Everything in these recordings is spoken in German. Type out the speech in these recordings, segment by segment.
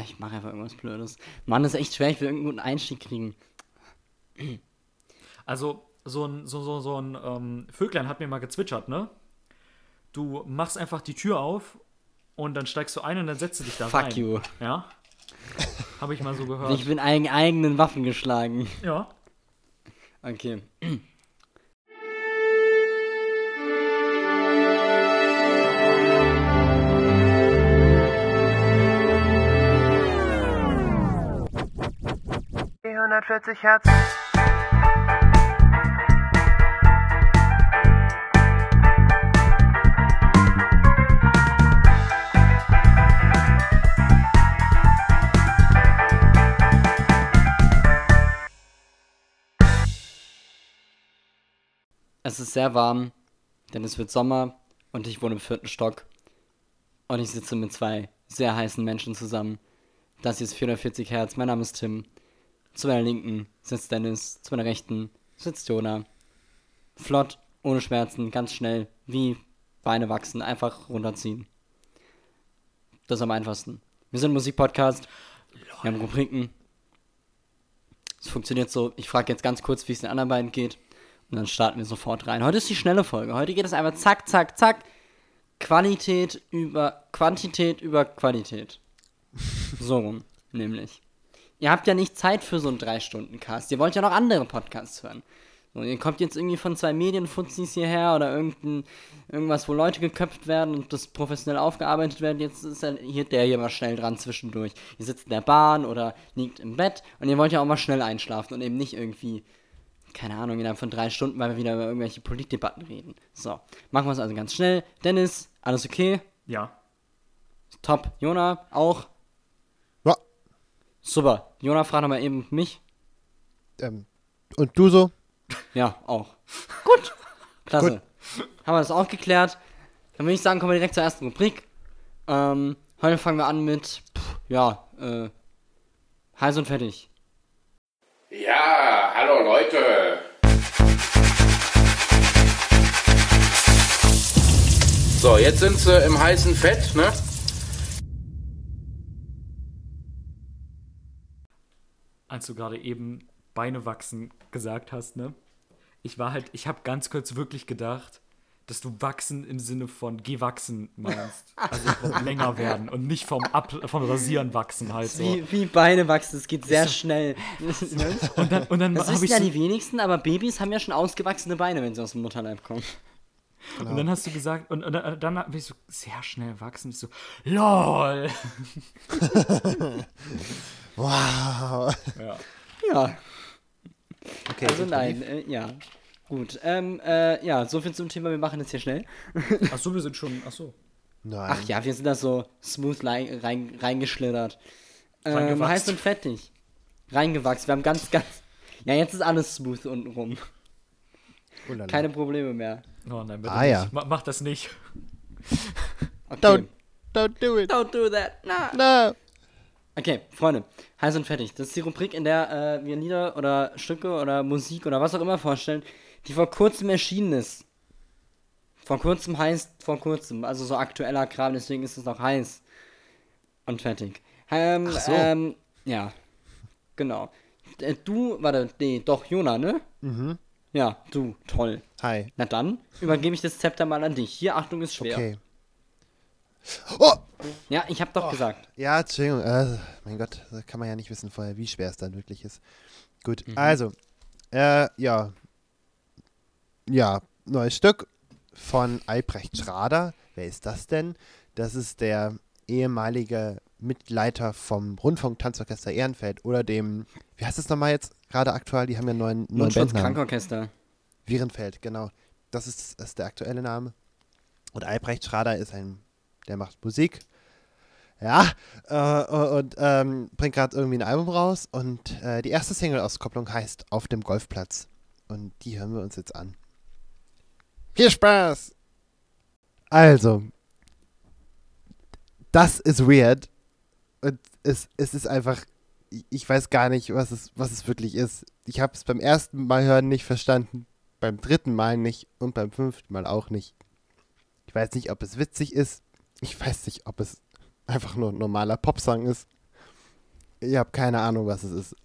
Ich mache einfach irgendwas Blödes. Mann, das ist echt schwer, ich will irgendeinen guten Einstieg kriegen. Also, so ein, so, so, so ein ähm, Vöglein hat mir mal gezwitschert, ne? Du machst einfach die Tür auf und dann steigst du ein und dann setzt du dich da Fuck rein. you. Ja? Habe ich mal so gehört. Ich bin eigen, eigenen Waffen geschlagen. ja. Okay. 140 Hertz. Es ist sehr warm, denn es wird Sommer und ich wohne im vierten Stock. Und ich sitze mit zwei sehr heißen Menschen zusammen. Das hier ist 440 Hertz. Mein Name ist Tim. Zu meiner Linken sitzt Dennis. Zu meiner Rechten sitzt Jona. Flott, ohne Schmerzen, ganz schnell, wie Beine wachsen, einfach runterziehen. Das ist am einfachsten. Wir sind Musikpodcast. Wir haben Rubriken. Es funktioniert so. Ich frage jetzt ganz kurz, wie es den anderen beiden geht. Und dann starten wir sofort rein. Heute ist die schnelle Folge. Heute geht es einfach zack, zack, zack. Qualität über Quantität über Qualität. So rum, nämlich. Ihr habt ja nicht Zeit für so einen 3-Stunden-Cast. Ihr wollt ja noch andere Podcasts hören. So, ihr kommt jetzt irgendwie von zwei Medienfuzis hierher oder irgendein, irgendwas, wo Leute geköpft werden und das professionell aufgearbeitet wird. Jetzt ist ja hier der hier mal schnell dran zwischendurch. Ihr sitzt in der Bahn oder liegt im Bett und ihr wollt ja auch mal schnell einschlafen und eben nicht irgendwie keine Ahnung, innerhalb von drei Stunden, weil wir wieder über irgendwelche Politdebatten reden. So, machen wir es also ganz schnell. Dennis, alles okay? Ja. Top. Jona, auch? Super. Jona, frag nochmal eben mich. ähm, und du so? Ja, auch. Gut. Klasse. Haben wir das auch geklärt. Dann würde ich sagen, kommen wir direkt zur ersten Rubrik. Ähm, heute fangen wir an mit, pff, ja, äh, heiß und fertig. Ja, hallo Leute. So, jetzt sind sie im heißen Fett, ne? Als du gerade eben Beine wachsen gesagt hast, ne? Ich war halt, ich habe ganz kurz wirklich gedacht, dass du wachsen im Sinne von gewachsen meinst. Also vom länger werden und nicht vom, Ab vom Rasieren wachsen halt so. Wie, wie Beine wachsen, es geht sehr so- schnell. Und dann, und dann Das wissen ich ja so, die wenigsten, aber Babys haben ja schon ausgewachsene Beine, wenn sie aus dem Mutterleib kommen. und dann hast du gesagt, und, und dann, dann habe ich so sehr schnell wachsen. Ich so, lol. Wow. Ja. Ja, Okay, also gut, nein, äh, ja. Gut, ähm, äh, ja, soviel zum Thema, wir machen jetzt hier schnell. Achso, wir sind schon, achso. Nein. Ach ja, wir sind da so smooth rein, rein, reingeschlittert. Ähm, heiß und fettig. Reingewachsen, wir haben ganz, ganz... Ja, jetzt ist alles smooth unten rum. Ulala. Keine Probleme mehr. Oh nein, bitte Ah, nicht. ja. Ma, mach das nicht. Okay. Don't, don't do it. Don't do that. Na. No. Okay, Freunde, heiß und fertig. Das ist die Rubrik, in der äh, wir Lieder oder Stücke oder Musik oder was auch immer vorstellen, die vor kurzem erschienen ist. Vor kurzem heißt vor kurzem, also so aktueller Kram, deswegen ist es auch heiß. Und fertig. Ähm, Ach so. ähm, ja. Genau. Äh, Du, warte, nee, doch, Jona, ne? Mhm. Ja, du, toll. Hi. Na dann, übergebe ich das Zepter mal an dich. Hier, Achtung, ist schwer. Okay. Oh! Ja, ich hab doch gesagt. Ja, Entschuldigung. Äh, mein Gott, da kann man ja nicht wissen vorher, wie schwer es dann wirklich ist. Gut, Mhm. also. Äh, ja. Ja, neues Stück von Albrecht Schrader. Wer ist das denn? Das ist der ehemalige Mitleiter vom Rundfunk Tanzorchester Ehrenfeld oder dem, wie heißt es nochmal jetzt gerade aktuell? Die haben ja neuen, neuen Bandnamen. Krankorchester. Wierenfeld, genau. Das ist, das ist der aktuelle Name. Und Albrecht Schrader ist ein, der macht Musik. Ja, äh, und ähm, bringt gerade irgendwie ein Album raus. Und äh, die erste Single-Auskopplung heißt Auf dem Golfplatz. Und die hören wir uns jetzt an. Viel Spaß! Also, das ist weird. Und es, es ist einfach, ich- ich weiß gar nicht, was es, was es wirklich ist. Ich habe es beim ersten Mal hören nicht verstanden, beim dritten Mal nicht und beim fünften Mal auch nicht. Ich weiß nicht, ob es witzig ist. Ich weiß nicht, ob es einfach nur ein normaler Popsong ist. Ich habe keine Ahnung, was es ist.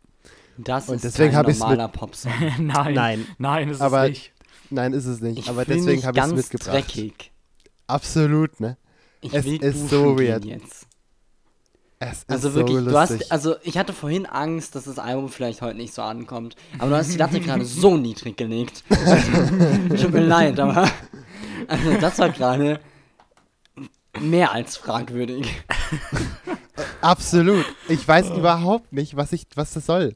Das Und ist deswegen kein normaler Popsong. nein, Nein. nein, ist Aber es nicht. Nein, ist es nicht. Ich aber deswegen habe ich es ganz mitgebracht. dreckig. Absolut, ne? Ich Es will ist so weird. jetzt. Es ist Also so wirklich, lustig. du hast, also ich hatte vorhin Angst, dass das Album vielleicht heute nicht so ankommt. Aber du hast die Latte gerade so niedrig gelegt. Tut mir leid, aber also das war gerade mehr als fragwürdig. Absolut. Ich weiß überhaupt nicht, was ich, was das soll.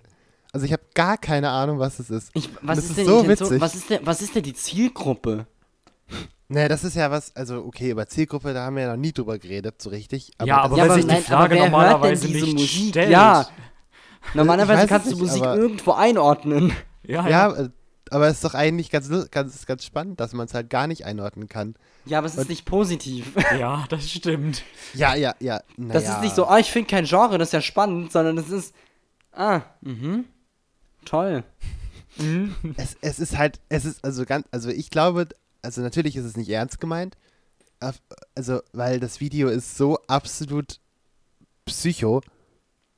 Also ich habe gar keine Ahnung, was es ist. Ich, was das ist ist denn so die Intention- witzig. Was ist, denn, was ist denn die Zielgruppe? Ne, das ist ja was, also okay, über Zielgruppe, da haben wir ja noch nie drüber geredet, so richtig. ja, aber Ja, wenn aber sich die nein, Frage aber normalerweise nicht Musik? stellt. Ja. Normalerweise kannst du nicht, Musik aber- irgendwo einordnen. Ja, ja, ja. Aber es ist doch eigentlich ganz, ganz, ganz spannend, dass man es halt gar nicht einordnen kann. Ja, aber es ist nicht positiv. ja, das stimmt. Ja, ja, ja. Na Das ja. ist nicht so, ah, ich finde kein Genre, das ist ja spannend, sondern es ist, ah, mhm, toll. Es, es ist halt, es ist also ganz, also ich glaube, also natürlich ist es nicht ernst gemeint, also weil das Video ist so absolut psycho.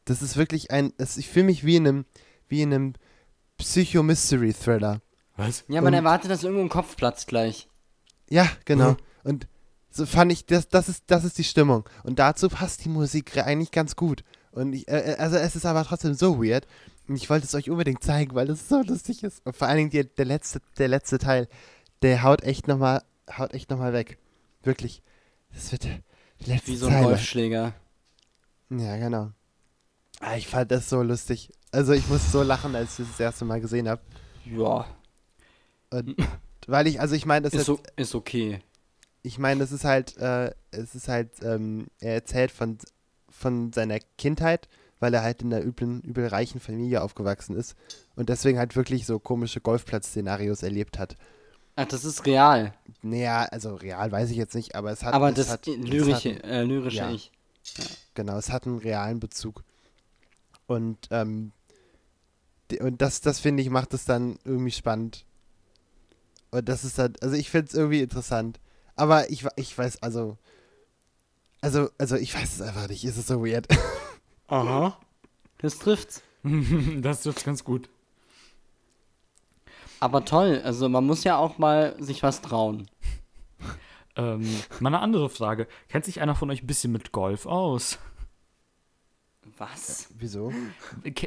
Das ist wirklich ein, es, ich fühle mich wie in einem, wie in einem Psycho-Mystery-Thriller. Was? Ja, man Und- erwartet, dass irgendwo ein Kopf platzt gleich. Ja, genau. Hm. Und so fand ich, das, das, ist, das ist die Stimmung. Und dazu passt die Musik eigentlich ganz gut. Und ich, äh, also es ist aber trotzdem so weird. Und ich wollte es euch unbedingt zeigen, weil es so lustig ist. Und vor allen Dingen die, der, letzte, der letzte Teil, der haut echt nochmal, haut echt nochmal weg. Wirklich. Das wird die letzte Wie so ein Zeile. Golfschläger. Ja, genau. Ah, ich fand das so lustig. Also ich muss so lachen, als ich das, das erste Mal gesehen habe. Ja, Und weil ich, also ich meine, das ist, so, ist okay. ich meine, es ist halt, äh, es ist halt, ähm, er erzählt von, von seiner Kindheit, weil er halt in einer üblen, übel reichen Familie aufgewachsen ist und deswegen halt wirklich so komische Golfplatz-Szenarios erlebt hat. Ach, das ist real. Naja, also real weiß ich jetzt nicht, aber es hat. Aber es das hat, es lyrische, hat, äh, lyrische ja. Ich. genau, es hat einen realen Bezug. Und, ähm, und das, das finde ich, macht es dann irgendwie spannend. Und das ist dann, also ich finde es irgendwie interessant. Aber ich, ich weiß, also, also, also ich weiß es einfach nicht. Es ist so weird. Aha. Das trifft's. das trifft ganz gut. Aber toll, also man muss ja auch mal sich was trauen. Ähm, mal eine andere Frage. Kennt sich einer von euch ein bisschen mit Golf aus? Was? Wieso?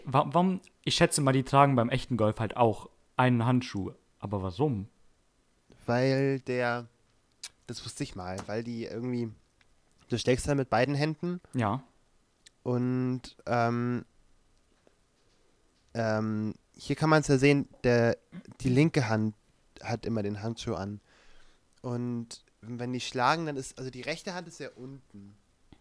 Wa- Warum? Ich schätze mal, die tragen beim echten Golf halt auch einen Handschuh. Aber warum? Weil der, das wusste ich mal, weil die irgendwie, du schlägst halt mit beiden Händen Ja. Und ähm, ähm, hier kann man es ja sehen, der, die linke Hand hat immer den Handschuh an. Und wenn die schlagen, dann ist, also die rechte Hand ist ja unten.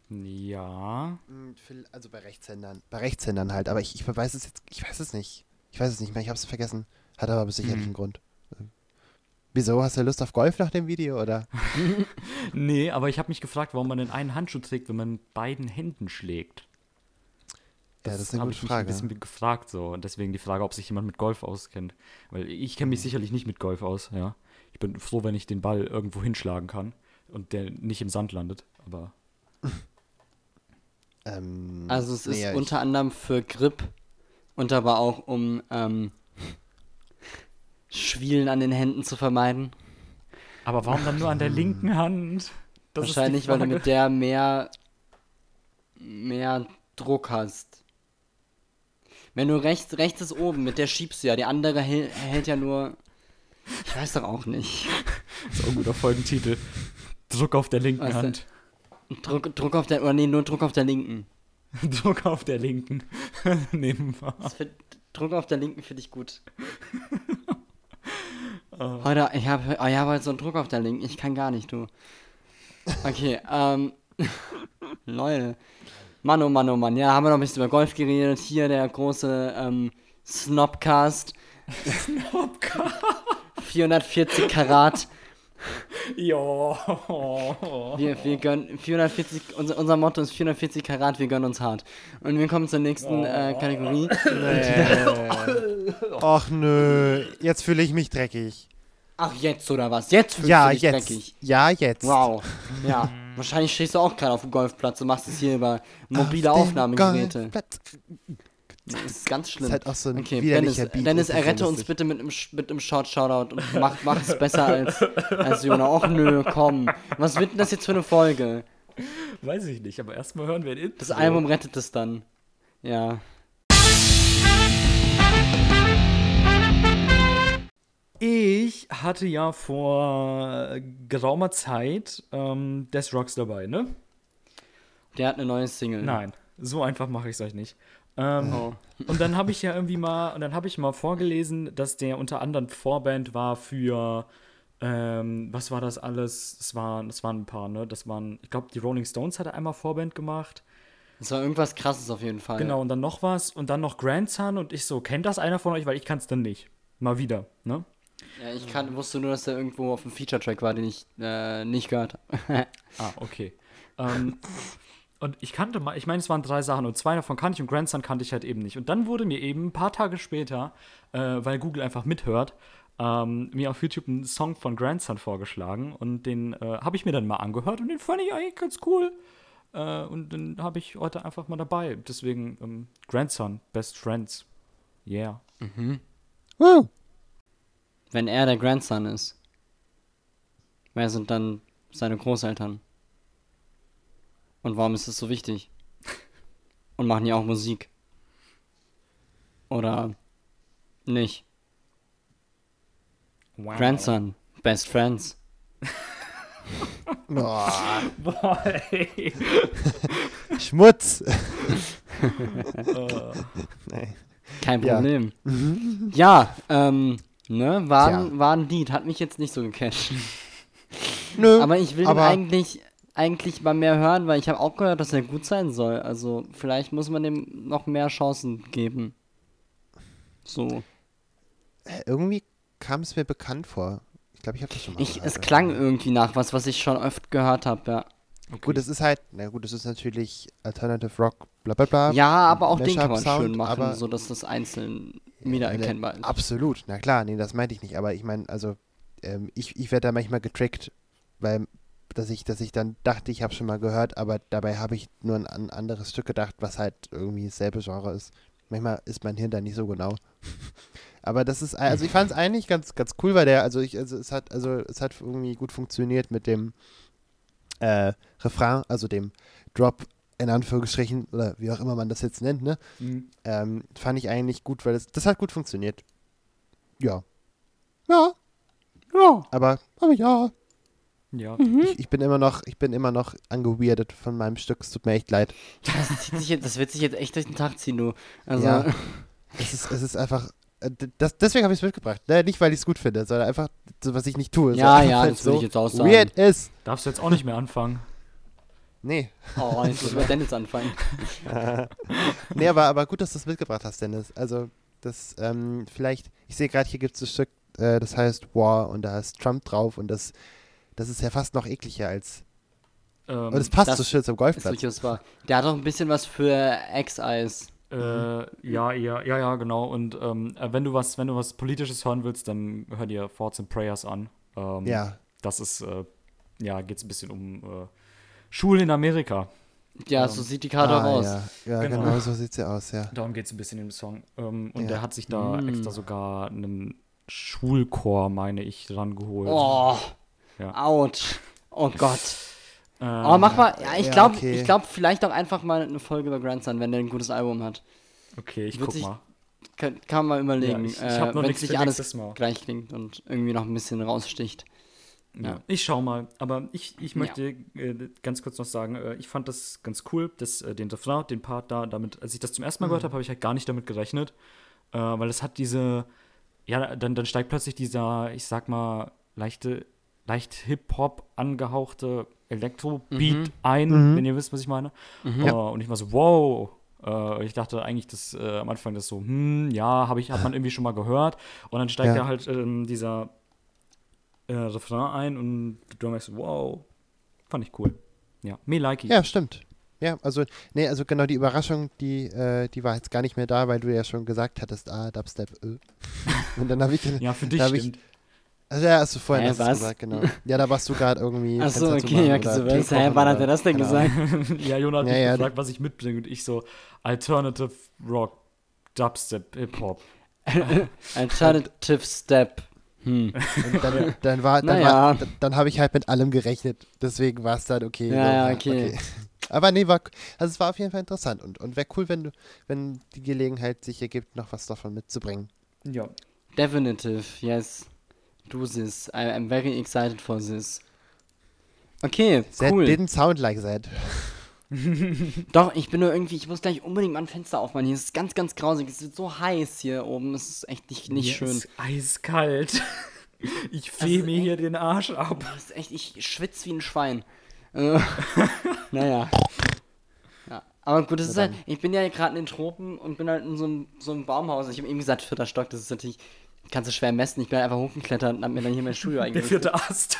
Ja. Hm, Also bei Rechtshändern. Bei Rechtshändern halt, aber ich, ich weiß es jetzt, ich weiß es nicht. Ich weiß es nicht mehr, ich habe es vergessen. Hat aber sicherlich Hm. einen Grund. Äh, Wieso? Hast du Lust auf Golf nach dem Video, oder? Nee, aber ich habe mich gefragt, warum man den einen Handschuh trägt, wenn man mit beiden Händen schlägt. ja, das ist eine gute ich mich Frage. ein bisschen gefragt so. Und deswegen die Frage, ob sich jemand mit Golf auskennt. Weil ich kenne mich Mhm. sicherlich nicht mit Golf aus, ja. Ich bin froh, wenn ich den Ball irgendwo hinschlagen kann und der nicht im Sand landet. Aber Ähm, Also es ist nee, ich- unter anderem für Grip und aber auch um ähm, Schwielen an den Händen zu vermeiden. Aber warum dann nur an der linken Hand? Das ist Wahrscheinlich, weil du mit der mehr, mehr Druck hast. Wenn du rechts, rechts ist oben, mit der schiebst du ja, die andere hält, hält ja nur. Ich weiß doch auch nicht. Das ist auch ein guter Folgentitel. Druck auf der linken Was Hand. Druck, Druck auf der, oder nee, nur Druck auf der linken. Druck auf der linken. Nehmen wir. Find, Druck auf der linken finde ich gut. Heute, ich habe oh, ich hab heute so einen Druck auf der linken. Ich kann gar nicht, du. Okay, ähm. Leute. Mann, oh Mann, oh Mann. Ja, haben wir noch ein bisschen über Golf geredet. Hier der große ähm, Snobcast. Snobcast. 440 Karat. Ja. Wir, wir gönnen 440, unser, unser Motto ist 440 Karat, wir gönnen uns hart. Und wir kommen zur nächsten äh, Kategorie. Och nö, jetzt fühle ich mich dreckig. Ach, jetzt oder was? Jetzt fühlst Ja, du dich jetzt. dreckig. Ja, jetzt. Wow. Ja. Wahrscheinlich stehst du auch gerade auf dem Golfplatz und machst es hier über mobile Auf Aufnahmegeräte. Golfplatz. Das ist ganz schlimm. ist halt auch so ein okay, Dennis, Beat, Dennis das errette uns bitte mit einem, mit einem Short-Shoutout und mach, mach es besser als, als Jona. Och nö, komm. Was wird denn das jetzt für eine Folge? Weiß ich nicht, aber erstmal hören wir ein Intro. Das Album rettet es dann. Ja. Ich hatte ja vor geraumer Zeit ähm, Death Rocks dabei, ne? Der hat eine neue Single. Nein, so einfach mache ich es euch nicht. Ähm, Oh. Und dann habe ich ja irgendwie mal, und dann habe ich mal vorgelesen, dass der unter anderem Vorband war für, ähm, was war das alles? Das waren, das waren ein paar, ne? Das waren, ich glaube, die Rolling Stones hat er einmal Vorband gemacht. Das war irgendwas krasses auf jeden Fall. Genau, und dann noch was und dann noch Grandson und ich so, kennt das einer von euch? Weil ich kann es dann nicht. Mal wieder, ne? Ja, ich kann, wusste nur, dass der irgendwo auf dem Feature-Track war, den ich äh, nicht gehört habe. Ah, okay. ähm, und ich kannte mal, ich meine, es waren drei Sachen und zwei davon kannte ich und Grandson kannte ich halt eben nicht. Und dann wurde mir eben ein paar Tage später, äh, weil Google einfach mithört, ähm, mir auf YouTube ein Song von Grandson vorgeschlagen und den äh, habe ich mir dann mal angehört und den fand ich eigentlich ganz cool. Äh, und den habe ich heute einfach mal dabei. Deswegen ähm, Grandson, Best Friends. Yeah. Woo. Wenn er der Grandson ist. Wer sind dann seine Großeltern? Und warum ist das so wichtig? Und machen die auch Musik? Oder nicht? Wow. Grandson, Best Friends. Oh, Boah, ey. Schmutz. Äh, nee. Kein Ja. Problem. Ja, ähm, ne, war, ein- war ein Lied, hat mich jetzt nicht so gecatcht. Nö, Aber ich will ihn aber- eigentlich, eigentlich mal mehr hören, weil ich habe auch gehört, dass er gut sein soll. Also vielleicht muss man dem noch mehr Chancen geben. So. irgendwie kam es mir bekannt vor. Ich glaube, ich habe das schon mal Ich, gehört. es klang irgendwie nach was, was ich schon oft gehört habe, ja. Gut, es ist halt, na gut, es ist natürlich Alternative Rock, bla bla bla. Ja, aber auch den kann man Mashup-Sound, schön machen, aber- so dass das einzeln wiedererkennbar ist. Absolut, na klar, nee, das meinte ich nicht. Aber ich meine, also, ähm, ich, ich werde da manchmal getrickt, weil, dass ich, dass ich dann dachte, ich habe schon mal gehört, aber dabei habe ich nur an ein anderes Stück gedacht, was halt irgendwie dasselbe Genre ist. Manchmal ist mein Hirn da nicht so genau. aber das ist, also ich fand es eigentlich ganz, ganz cool, weil der, also ich, also es hat, also es hat irgendwie gut funktioniert mit dem äh, Refrain, also dem Drop in Anführungsstrichen, oder wie auch immer man das jetzt nennt, ne? Mhm. Ähm, fand ich eigentlich gut, weil das, das hat gut funktioniert. Ja. Ja, Ja. aber, aber ja. Ja. Ich, ich bin immer noch, ich bin immer noch angeweirdet von meinem Stück. Es tut mir echt leid. Das, zieht sich jetzt, das wird sich jetzt echt durch den Tag ziehen, du. Also, Ja. Es ist, es ist einfach. äh, Das, deswegen habe ich es mitgebracht. Ne? Nicht, weil ich es gut finde, sondern einfach, was ich nicht tue. Ja, ja, weil das so ich jetzt auch sagen. Weird ist. Darfst du jetzt auch nicht mehr anfangen. Nee. oh, jetzt muss man Dennis anfangen. Nee, aber, aber gut, dass du es mitgebracht hast, Dennis. Also, das, ähm, vielleicht, ich sehe gerade, hier gibt es ein Stück, äh, das heißt War und da ist Trump drauf und das, das ist ja fast noch ekliger als. Ähm, Und es passt das so schön zum Ist Golfplatz. durchaus wahr. Der hat auch ein bisschen was für Ex-Eyes. Äh, ja, ja, ja, ja, genau. Und ähm, äh, wenn du was, wenn du was Politisches hören willst, dann hör dir Thoughts and Prayers an. Ähm, Ja. Das ist, äh, ja, geht es ein bisschen um äh, Schulen in Amerika. Ja, Ähm, so sieht die Karte auch ah, aus. Ja, ja Genau. genau. so sieht sie aus, ja. Darum geht es ein bisschen im Song. Ähm, und Ja. der hat sich da Mm. extra sogar einen Schulchor, meine ich, dran geholt. Oh, Ja. ouch. Oh Gott. Ähm, Oh, mach mal, ja, ich ja, glaube, okay. ich glaube vielleicht auch einfach mal eine Folge über Grandson, wenn der ein gutes Album hat. Okay, ich Wird guck sich mal. Kann, kann man mal überlegen, Ja, ich- ich äh, hab noch wenn nichts sich für alles nächstes Mal. gleich klingt und irgendwie noch ein bisschen raussticht. Ja. Ja. Ich schau mal, aber ich, ich Ja. möchte äh, ganz kurz noch sagen, äh, ich fand das ganz cool, dass äh, den Refrain, den Part da, damit, als ich das zum ersten Mal Mhm. gehört habe, habe ich halt gar nicht damit gerechnet, äh, weil es hat diese, ja, dann, dann steigt plötzlich dieser, ich sag mal, leichte, leicht Hip-Hop angehauchte Elektro-Beat Mhm. ein, wenn ihr wisst, was ich meine. Mhm. Äh, und ich war so, wow. Äh, ich dachte eigentlich, dass äh, am Anfang das so, hm, ja, habe ich, hat man irgendwie schon mal gehört. Und dann steigt Ja. ja halt ähm, dieser äh, Refrain ein und du merkst, wow, fand ich cool. Ja, me like it. Ja, stimmt. Ja, also, nee, also genau die Überraschung, die, äh, die war jetzt gar nicht mehr da, weil du ja schon gesagt hattest, ah, Dubstep, äh. Und dann habe ich, Ja, für dich Da ich- stimmt. Also ja, hast du vorhin Hä, das was? gesagt, genau. Ja, da warst du gerade irgendwie. Achso, okay, ja, so, was, hä, wann hat er das denn keine gesagt? Ja, Jonah hat Ja, mich ja. gefragt, was ich mitbringe und ich so Alternative Rock, Dubstep, Hip-Hop. Alternative Step. Hm. Und dann, dann war, dann, Naja. dann, dann habe ich halt mit allem gerechnet. Deswegen war es dann okay. Ja, ja, okay. Aber nee, war, also es war auf jeden Fall interessant und, und wäre cool, wenn du, wenn die Gelegenheit sich ergibt, noch was davon mitzubringen. Ja. Definitive, yes. Do this. I, I'm very excited for this. Okay, That cool. didn't sound like that. Doch, ich bin nur irgendwie, ich muss gleich unbedingt mal ein Fenster aufmachen. Hier ist es ganz, ganz grausig. Es wird so heiß hier oben. Es ist echt nicht, nicht Mir schön. Ist eiskalt. Ich feh ist mir hier den Arsch ab. Das ist echt, ich schwitze wie ein Schwein. Äh, naja. Ja. Aber gut, das ist halt, ich bin ja gerade in den Tropen und bin halt in so einem, so einem Baumhaus. Ich habe eben gesagt, vierter Stock, das ist natürlich, kannst du schwer messen. Ich bin einfach hochgeklettert und hab mir dann hier mein Studio Der eingerichtet. vierte Ast.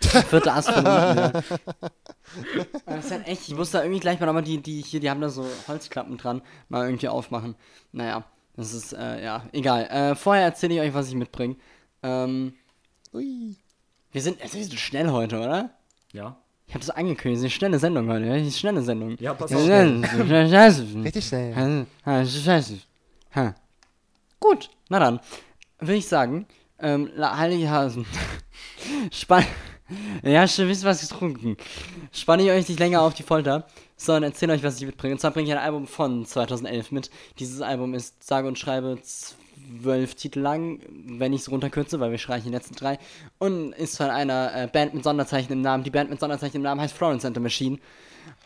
Vierte Ast von unten, ja. Das ist halt echt, ich muss da irgendwie gleich mal nochmal die, die hier, die haben da so Holzklappen dran, mal irgendwie aufmachen. Naja, das ist, äh, ja, egal. Äh, vorher erzähle ich euch, was ich mitbringe. Ähm, Ui. wir sind, es ist schnell heute, oder? Ja. Ich habe das angekündigt, es ist eine schnelle Sendung heute, ja? Es ist eine schnelle Sendung. Ja, pass auf. Richtig schnell. Ha. Gut, na dann, würde ich sagen, ähm, heilige Hasen. Spann. Ja, schon wisst was getrunken. Spanne ich euch nicht länger auf die Folter, sondern erzähle euch, was ich mitbringe. Und zwar bringe ich ein Album von 2011 mit. Dieses Album ist sage und schreibe zwölf Titel lang, wenn ich es runterkürze, weil wir streichen die letzten drei. Und ist von einer äh, Band mit Sonderzeichen im Namen. Die Band mit Sonderzeichen im Namen heißt Florence and the Machine.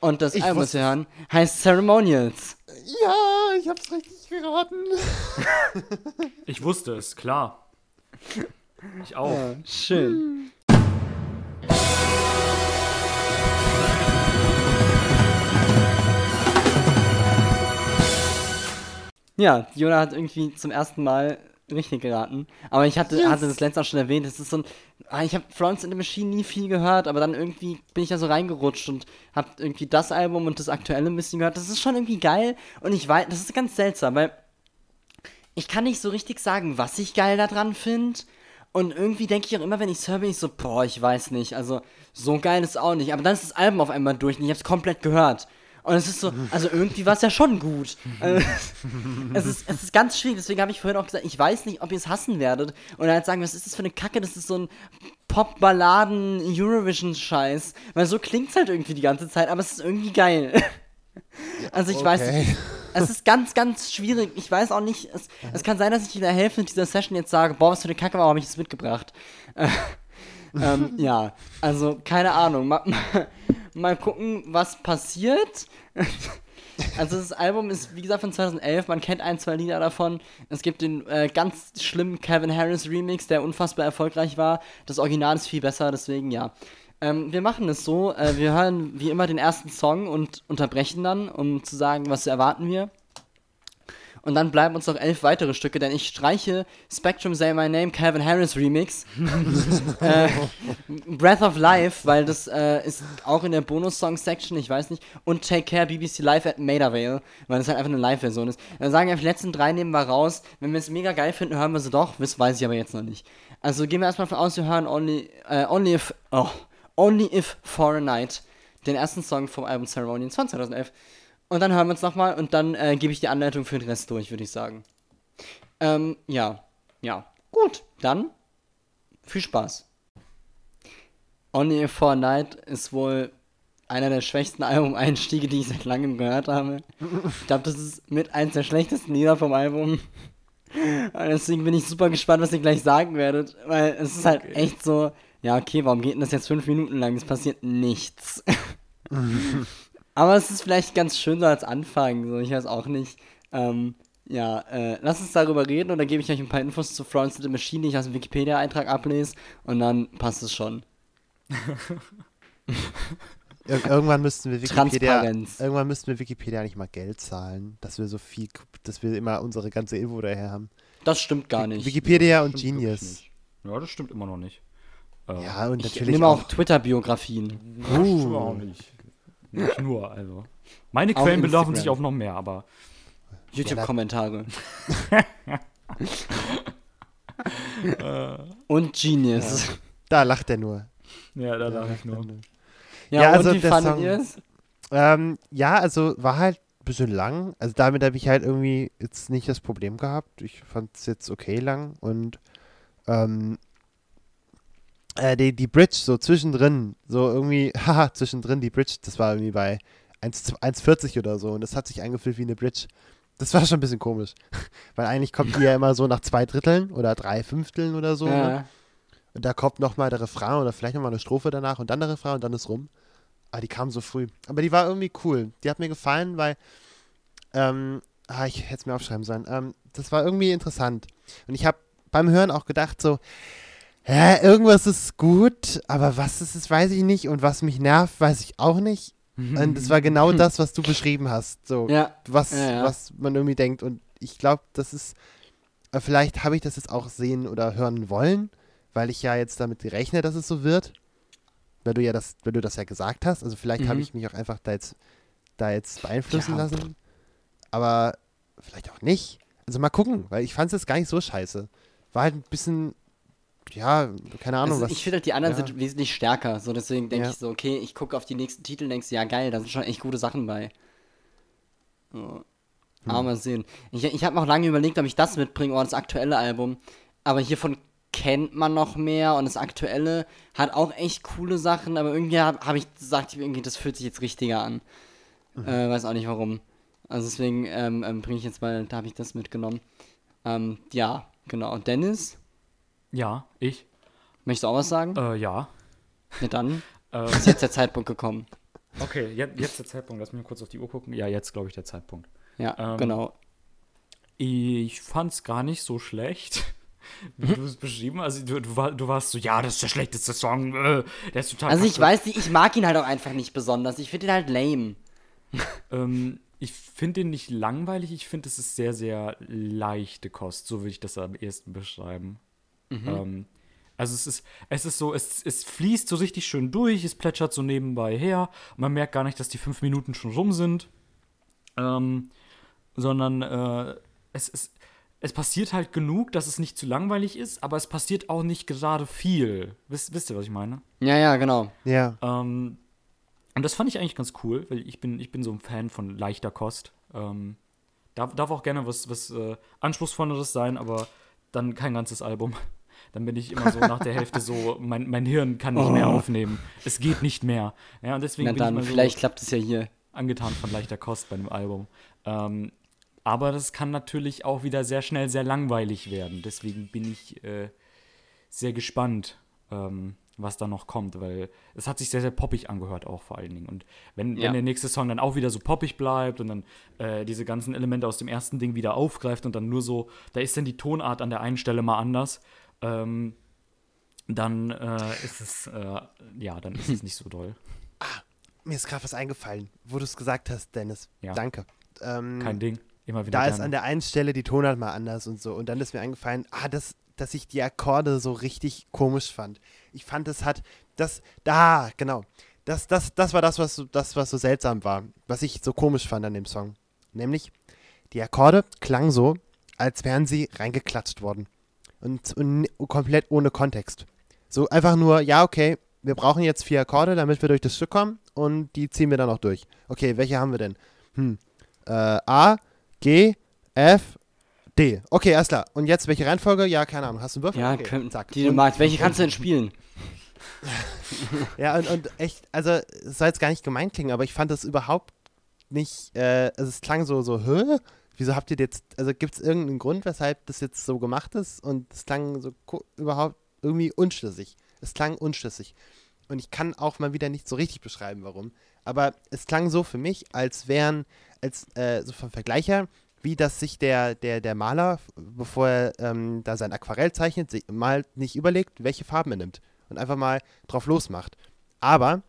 Und das Ich Album, was wir hören, heißt Ceremonials. Ja, ich hab's richtig geraten. Ich wusste es, klar. Ich auch. Ja, schön. Ja, Jona hat irgendwie zum ersten Mal richtig geraten. Aber ich hatte, Yes. hatte das letzte auch schon erwähnt. Das ist so ein. ah, Ich habe Florence in the Machine nie viel gehört, aber dann irgendwie bin ich da so reingerutscht und habe irgendwie das Album und das aktuelle ein bisschen gehört. Das ist schon irgendwie geil. Und ich weiß, das ist ganz seltsam, weil ich kann nicht so richtig sagen, was ich geil daran finde. Und irgendwie denke ich auch immer, wenn ich es höre, bin ich so, boah, ich weiß nicht. Also, so geil ist auch nicht. Aber dann ist das Album auf einmal durch und ich habe es komplett gehört. Und es ist so, also irgendwie war es ja schon gut. Also, es, ist, es ist ganz schwierig, deswegen habe ich vorhin auch gesagt, ich weiß nicht, ob ihr es hassen werdet. Und dann halt sagen, was ist das für eine Kacke? Das ist so ein Pop-Balladen-Eurovision-Scheiß. Weil so klingt es halt irgendwie die ganze Zeit, aber es ist irgendwie geil. Also ich weiß okay. nicht. Es ist ganz, ganz schwierig. Ich weiß auch nicht. Es, es kann sein, dass ich in der Hälfte dieser Session jetzt sage, boah, was für eine Kacke, warum habe ich das mitgebracht? Äh, ähm, ja, also keine Ahnung. Mal, mal, gucken, was passiert. Also das Album ist, wie gesagt, von 2011. Man kennt ein, zwei Lieder davon. Es gibt den äh, ganz schlimmen Calvin Harris Remix, der unfassbar erfolgreich war. Das Original ist viel besser, deswegen ja. Ähm, wir machen es so, äh, wir hören wie immer den ersten Song und unterbrechen dann, um zu sagen, was erwarten wir. Und dann bleiben uns noch elf weitere Stücke, denn ich streiche Spectrum Say My Name Calvin Harris Remix. äh, Breath of Life, weil das äh, ist auch in der Bonus-Song-Section, ich weiß nicht. Und Take Care BBC Live at Maida weil das halt einfach eine Live-Version ist. Dann sagen wir, die letzten drei nehmen wir raus. Wenn wir es mega geil finden, hören wir sie doch. Das weiß ich aber jetzt noch nicht. Also gehen wir erstmal von aus, wir hören Only, äh, only, if, oh, only If for a Night, den ersten Song vom Album Ceremonials von 2011. Und dann hören wir uns nochmal und dann äh, gebe ich die Anleitung für den Rest durch, würde ich sagen. Ähm, ja. Ja. Gut, dann viel Spaß. Only for Night ist wohl einer der schwächsten Album-Einstiege, die ich seit langem gehört habe. Ich glaube, das ist mit eins der schlechtesten Lieder vom Album. Und deswegen bin ich super gespannt, was ihr gleich sagen werdet, weil es ist halt echt so, ja, okay, warum geht denn das jetzt fünf Minuten lang? Es passiert nichts. Aber es ist vielleicht ganz schön so als Anfang, so, ich weiß auch nicht. Ähm, ja, äh, lass uns darüber reden und dann gebe ich euch ein paar Infos zu Florence the Machine, die ich aus dem Wikipedia-Eintrag ablese und dann passt es schon. Ir irgendwann müssten wir Wikipedia, Transparenz. irgendwann müssten wir Wikipedia nicht mal Geld zahlen, dass wir so viel, dass wir immer unsere ganze Info daher haben. Das stimmt gar nicht. Wikipedia und Stimmt wirklich Genius. Ja, das stimmt immer noch nicht. Äh, Ja, und ich natürlich nehme auch auch. Twitter-Biografien. das stimmt auch nicht. Nicht nur, also. Meine Quellen belaufen sich auf noch mehr, aber YouTube-Kommentare. Und Genius. Da lacht er nur. Ja, da lache ich nur. Ja, Ja, und also wie der fandet Song- ihr es? Ähm, ja, also war halt ein bisschen lang. Also damit habe ich halt irgendwie jetzt nicht das Problem gehabt. Ich fand es jetzt okay lang und ähm, äh, die, die Bridge so zwischendrin, so irgendwie, haha, zwischendrin die Bridge, das war irgendwie bei 1 1,40 oder so und das hat sich angefühlt wie eine Bridge. Das war schon ein bisschen komisch. Weil eigentlich kommt die ja immer so nach zwei Dritteln oder drei Fünfteln oder so. Ne? Ja. Und da kommt nochmal der Refrain oder vielleicht nochmal eine Strophe danach und dann der Refrain und dann ist rum. Ah, die kam so früh. Aber die war irgendwie cool. Die hat mir gefallen, weil, ähm, ah, ich hätte es mir aufschreiben sollen. Ähm, das war irgendwie interessant. Und ich habe beim Hören auch gedacht so, hä, irgendwas ist gut, aber was es ist, weiß ich nicht. Und was mich nervt, weiß ich auch nicht. Und es war genau das, was du beschrieben hast. So, Ja. was, Ja, ja. was man irgendwie denkt. Und ich glaube, das ist, äh, vielleicht habe ich das jetzt auch sehen oder hören wollen, weil ich ja jetzt damit rechne, dass es so wird. Weil du ja das, weil du das ja gesagt hast. Also vielleicht habe Mhm. ich mich auch einfach da jetzt, da jetzt beeinflussen lassen. Aber vielleicht auch nicht. Also mal gucken, weil ich fand es jetzt gar nicht so scheiße. War halt ein bisschen, ja, keine Ahnung, Also was. ich finde halt, die anderen ja. sind wesentlich stärker. So, deswegen denke Ja. ich so, okay, ich gucke auf die nächsten Titel und denkst, ja geil, da sind schon echt gute Sachen bei. So. Hm. Aber mal sehen. Ich, ich habe noch lange überlegt, ob ich das mitbringe oder das aktuelle Album. Aber hiervon kennt man noch mehr und das aktuelle hat auch echt coole Sachen, aber irgendwie habe hab ich gesagt, irgendwie, das fühlt sich jetzt richtiger an. Mhm. Äh, weiß auch nicht warum. Also deswegen ähm, ähm, bringe ich jetzt mal, da habe ich das mitgenommen. Ähm, ja, genau. Und Dennis, Ja, ich. möchtest du auch was sagen? Äh, ja. Ja, dann Ähm, ist jetzt der Zeitpunkt gekommen. okay, jetzt, jetzt der Zeitpunkt. Lass mich mal kurz auf die Uhr gucken. Ja, jetzt glaube ich der Zeitpunkt. Ja, Ähm, genau. Ich fand's gar nicht so schlecht, wie du es beschrieben hast. Also du, du, war, du warst so, ja, das ist der schlechteste Song. Äh, der ist total Also ich weiß nicht, ich mag ihn halt auch einfach nicht besonders. Ich finde ihn halt lame. Ähm, ich finde ihn nicht langweilig, ich finde, es ist sehr, sehr leichte Kost, so würde ich das am ehesten beschreiben. Ähm, also es ist, es ist so, es, es fließt so richtig schön durch, es plätschert so nebenbei her. Und man merkt gar nicht, dass die fünf Minuten schon rum sind. Ähm, sondern äh, es, es, es passiert halt genug, dass es nicht zu langweilig ist, aber es passiert auch nicht gerade viel. Wisst, wisst ihr, was ich meine? Ja, ja, genau. ja, Ähm, und das fand ich eigentlich ganz cool, weil ich bin, ich bin so ein Fan von leichter Kost. Ähm, darf, darf auch gerne was, was äh, Anspruchsvolleres sein, aber dann kein ganzes Album. Dann bin ich immer so nach der Hälfte so, mein, mein Hirn kann nicht mehr aufnehmen. Es geht nicht mehr. Ja, und deswegen Na bin ich dann, vielleicht so klappt es ja hier. angetan von leichter Kost bei dem Album. Ähm, aber das kann natürlich auch wieder sehr schnell sehr langweilig werden. Deswegen bin ich äh, sehr gespannt, ähm, was da noch kommt, weil es hat sich sehr, sehr poppig angehört auch vor allen Dingen. Und wenn, Ja. wenn der nächste Song dann auch wieder so poppig bleibt und dann äh, diese ganzen Elemente aus dem ersten Ding wieder aufgreift und dann nur so, da ist dann die Tonart an der einen Stelle mal anders, ähm, dann äh, ist es, äh, ja, dann ist es nicht so doll. mir ist gerade was eingefallen, wo du es gesagt hast, Dennis. Ja. Danke. Ähm, Kein Ding. Immer wieder da ist gerne. an der einen Stelle die Tonart mal anders und so. Und dann ist mir eingefallen, ah, das, dass ich die Akkorde so richtig komisch fand. Ich fand, es hat, das, da, genau. Das, das, das war das was, so- das, was so seltsam war, was ich so komisch fand an dem Song. Nämlich, die Akkorde klangen so, als wären sie reingeklatscht worden. Und, und komplett ohne Kontext. So einfach nur, ja, okay, wir brauchen jetzt vier Akkorde, damit wir durch das Stück kommen und die ziehen wir dann auch durch. Okay, welche haben wir denn? Hm. Äh, A, G, F, D. Okay, alles klar. Und jetzt welche Reihenfolge? Ja, keine Ahnung. Hast du einen Würfel? Ja, okay, können, zack. die du magst. Welche kannst du denn spielen? Ja, und, und echt, also es soll jetzt gar nicht gemein klingen, aber ich fand das überhaupt nicht, äh, also es klang so, so, hä? Wieso habt ihr jetzt, also gibt es irgendeinen Grund, weshalb das jetzt so gemacht ist? Und es klang so überhaupt irgendwie unschlüssig. Es klang unschlüssig. Und ich kann auch mal wieder nicht so richtig beschreiben, warum. Aber es klang so für mich, als wären, als äh, so vom Vergleich her, wie dass sich der, der, der Maler, bevor er ähm, da sein Aquarell zeichnet, mal nicht überlegt, welche Farben er nimmt. Und einfach mal drauf losmacht. Aber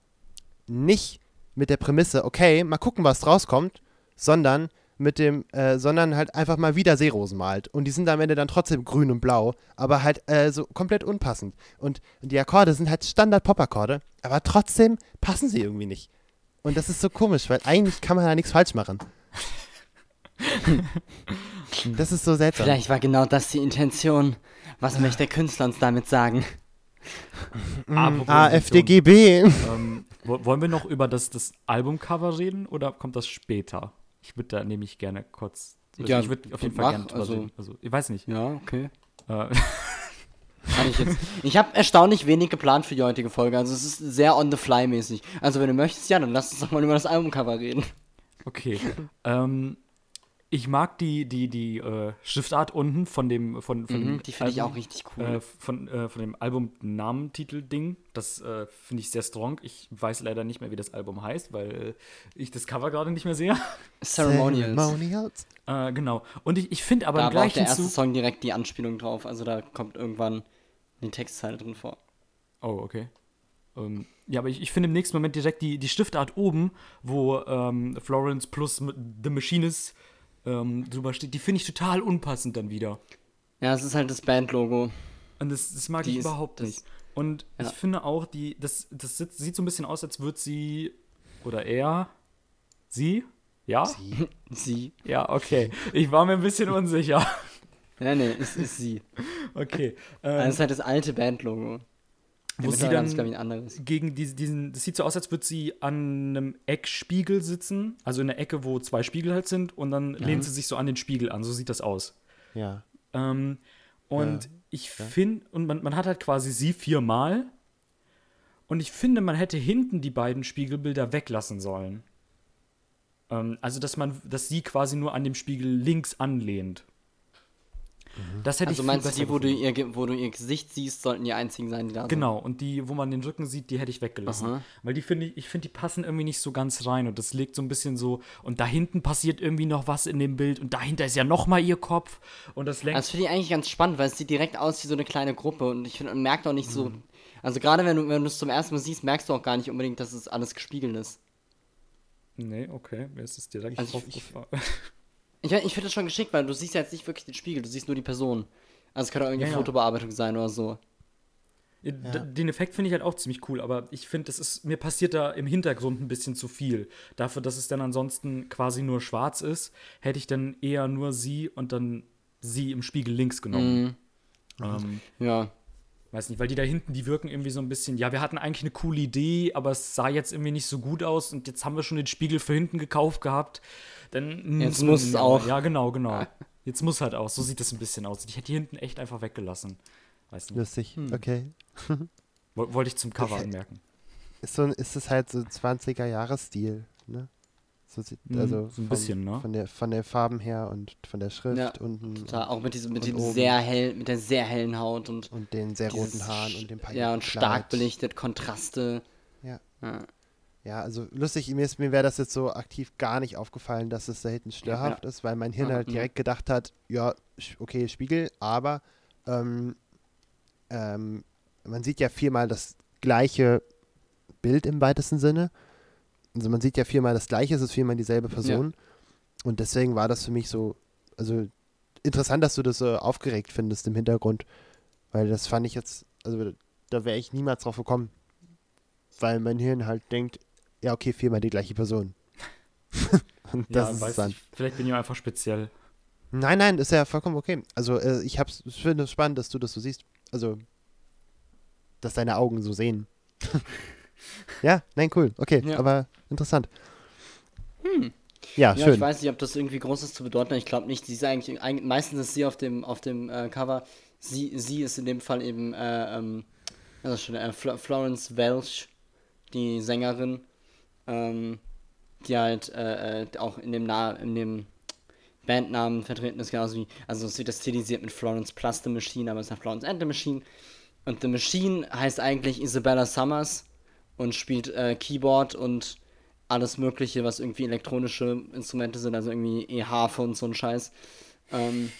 nicht mit der Prämisse, okay, mal gucken, was rauskommt, sondern mit dem, äh, sondern halt einfach mal wieder Seerosen malt. Und die sind am Ende dann trotzdem grün und blau, aber halt äh, so komplett unpassend. Und die Akkorde sind halt Standard-Pop-Akkorde, aber trotzdem passen sie irgendwie nicht. Und das ist so komisch, weil eigentlich kann man da nichts falsch machen. Das ist so seltsam. Vielleicht war genau das die Intention. Was möchte der Künstler uns damit sagen? Apropos Ah, Intention. FDGB. Ähm, wo- wollen wir noch über das, das Albumcover reden oder kommt das später? Ich würde da nämlich gerne kurz. Also Ja, ich würde auf jeden Fall mach, gerne drüber also-. Also, ich weiß nicht. Ja, okay. Äh, Kann ich jetzt. Ich habe erstaunlich wenig geplant für die heutige Folge. Also es ist sehr on the fly mäßig. Also wenn du möchtest, ja, dann lass uns doch mal über das Albumcover reden. okay. ähm, ich mag die, die, die äh, Schriftart unten von dem. Von, von dem Mhm, die finde ich Album, auch richtig cool. Äh, von, äh, von dem Album-Namentitel-Ding. Das äh, finde ich sehr strong. Ich weiß leider nicht mehr, wie das Album heißt, weil äh, ich das Cover gerade nicht mehr sehe. Ceremonials. Ceremonials. äh, genau. Und ich, ich finde aber Da im war auch der gleichen erste. Song direkt die Anspielung drauf. Also da kommt irgendwann die Textzeile drin vor. Oh, okay. Ähm, ja, aber ich, ich finde im nächsten Moment direkt die, die Stiftart oben, wo ähm, Florence plus The Machinist ähm, drüber steht, die finde ich total unpassend dann wieder. Ja, es ist halt das Bandlogo. Und das, das mag Die ich ist- überhaupt das- nicht. Und ja. ich finde auch, die, das, das sieht, so ein bisschen aus, als würde sie oder er, sie, ja, Sie. ja, okay. Ich war mir ein bisschen unsicher. Ja, nee, es ist sie. Okay. Das Ähm, ist halt das alte Bandlogo. Wo sie dann gegen diesen, diesen, das sieht so aus, als würde sie an einem Eckspiegel sitzen, also in der Ecke, wo zwei Spiegel halt sind, und dann lehnt sie sich so an den Spiegel an, so sieht das aus. Ja. Ähm, und ich finde, und man, man hat halt quasi sie viermal, und ich finde, man hätte hinten die beiden Spiegelbilder weglassen sollen. Ähm, also, dass man, dass sie quasi nur an dem Spiegel links anlehnt. Das hätte Also ich meinst du, die, wo du, ihr, wo du ihr Gesicht siehst, sollten die einzigen sein, die da sind? Genau, und die, wo man den Rücken sieht, die hätte ich weggelassen. Aha. Weil die finde ich, ich finde, die passen irgendwie nicht so ganz rein und das legt so ein bisschen so, und da hinten passiert irgendwie noch was in dem Bild und dahinter ist ja noch mal ihr Kopf und das lenkt. Das finde ich eigentlich ganz spannend, weil es sieht direkt aus wie so eine kleine Gruppe und ich finde, man merkt auch nicht so. Mhm. Also gerade wenn du wenn du es zum ersten Mal siehst, merkst du auch gar nicht unbedingt, dass es alles gespiegelt ist. nee, okay, mir ist es direkt Also ich- aufgefallen. Ich, ich finde das schon geschickt, weil du siehst ja jetzt nicht wirklich den Spiegel, du siehst nur die Person. Also es könnte auch irgendwie Ja, ja. Fotobearbeitung sein oder so. Ja, Den Effekt finde ich halt auch ziemlich cool, aber ich finde, das ist, mir passiert da im Hintergrund ein bisschen zu viel. Dafür, dass es dann ansonsten quasi nur schwarz ist, hätte ich dann eher nur sie und dann sie im Spiegel links genommen. Mhm. Ähm, Ja. Weiß nicht, weil die da hinten, die wirken irgendwie so ein bisschen, ja, wir hatten eigentlich eine coole Idee, aber es sah jetzt irgendwie nicht so gut aus und jetzt haben wir schon den Spiegel für hinten gekauft gehabt. Dann Jetzt man muss es ja, auch. Ja, genau, genau. Jetzt muss halt auch. So sieht es ein bisschen aus. Ich hätte die hinten echt einfach weggelassen. Weiß nicht. Lustig. Okay. Woll- Wollte ich zum Cover Okay. anmerken. Ist, so, ist es halt so 20er-Jahres-Stil, ne? So sieht, Mhm, also so ein vom- bisschen, ne? Von, der, von den Farben her und von der Schrift Ja, unten Total, auch mit diesem, mit dem sehr hell, mit der sehr hellen Haut und, und den sehr roten Haaren und dem paar Ja, und stark belichtet, Kontraste. Ja. Ja. Ja, also lustig, mir, ist- mir wäre das jetzt so aktiv gar nicht aufgefallen, dass es da hinten störhaft ist, weil mein Hirn Ja, halt ja. direkt gedacht hat, ja, okay, Spiegel, aber ähm, ähm, man sieht ja viermal das gleiche Bild im weitesten Sinne. Also man sieht ja viermal das gleiche, es ist viermal dieselbe Person. Und deswegen war das für mich so, also interessant, dass du das so aufgeregt findest im Hintergrund, weil das fand ich jetzt, also da wäre ich niemals drauf gekommen, weil mein Hirn halt denkt, ja okay, viermal die gleiche Person. Und das ja, ist weiß dann. ich. Vielleicht bin ich einfach speziell. Nein, nein, ist ja vollkommen okay. Also äh, ich hab's, ich finde es spannend, dass du das so siehst. Also, dass deine Augen so sehen. ja, nein, cool. Okay, Ja. aber interessant. Ja, Ja, schön. ich weiß nicht, ob das irgendwie Großes zu bedeuten hat. Ich glaube nicht. Sie ist eigentlich, meistens ist sie auf dem, auf dem äh, Cover. Sie, sie ist in dem Fall eben, äh, ähm, also schon, äh, Fl Florence Welch, die Sängerin, ähm, die halt äh, äh, auch in dem, Na in dem Bandnamen vertreten ist, genauso wie, also es wird das stilisiert mit Florence plus The Machine, aber es ist ja Florence and The Machine. Und The Machine heißt eigentlich Isabella Summers und spielt äh, Keyboard und alles Mögliche, was irgendwie elektronische Instrumente sind, also irgendwie E-Harfe und so ein Scheiß. Ähm,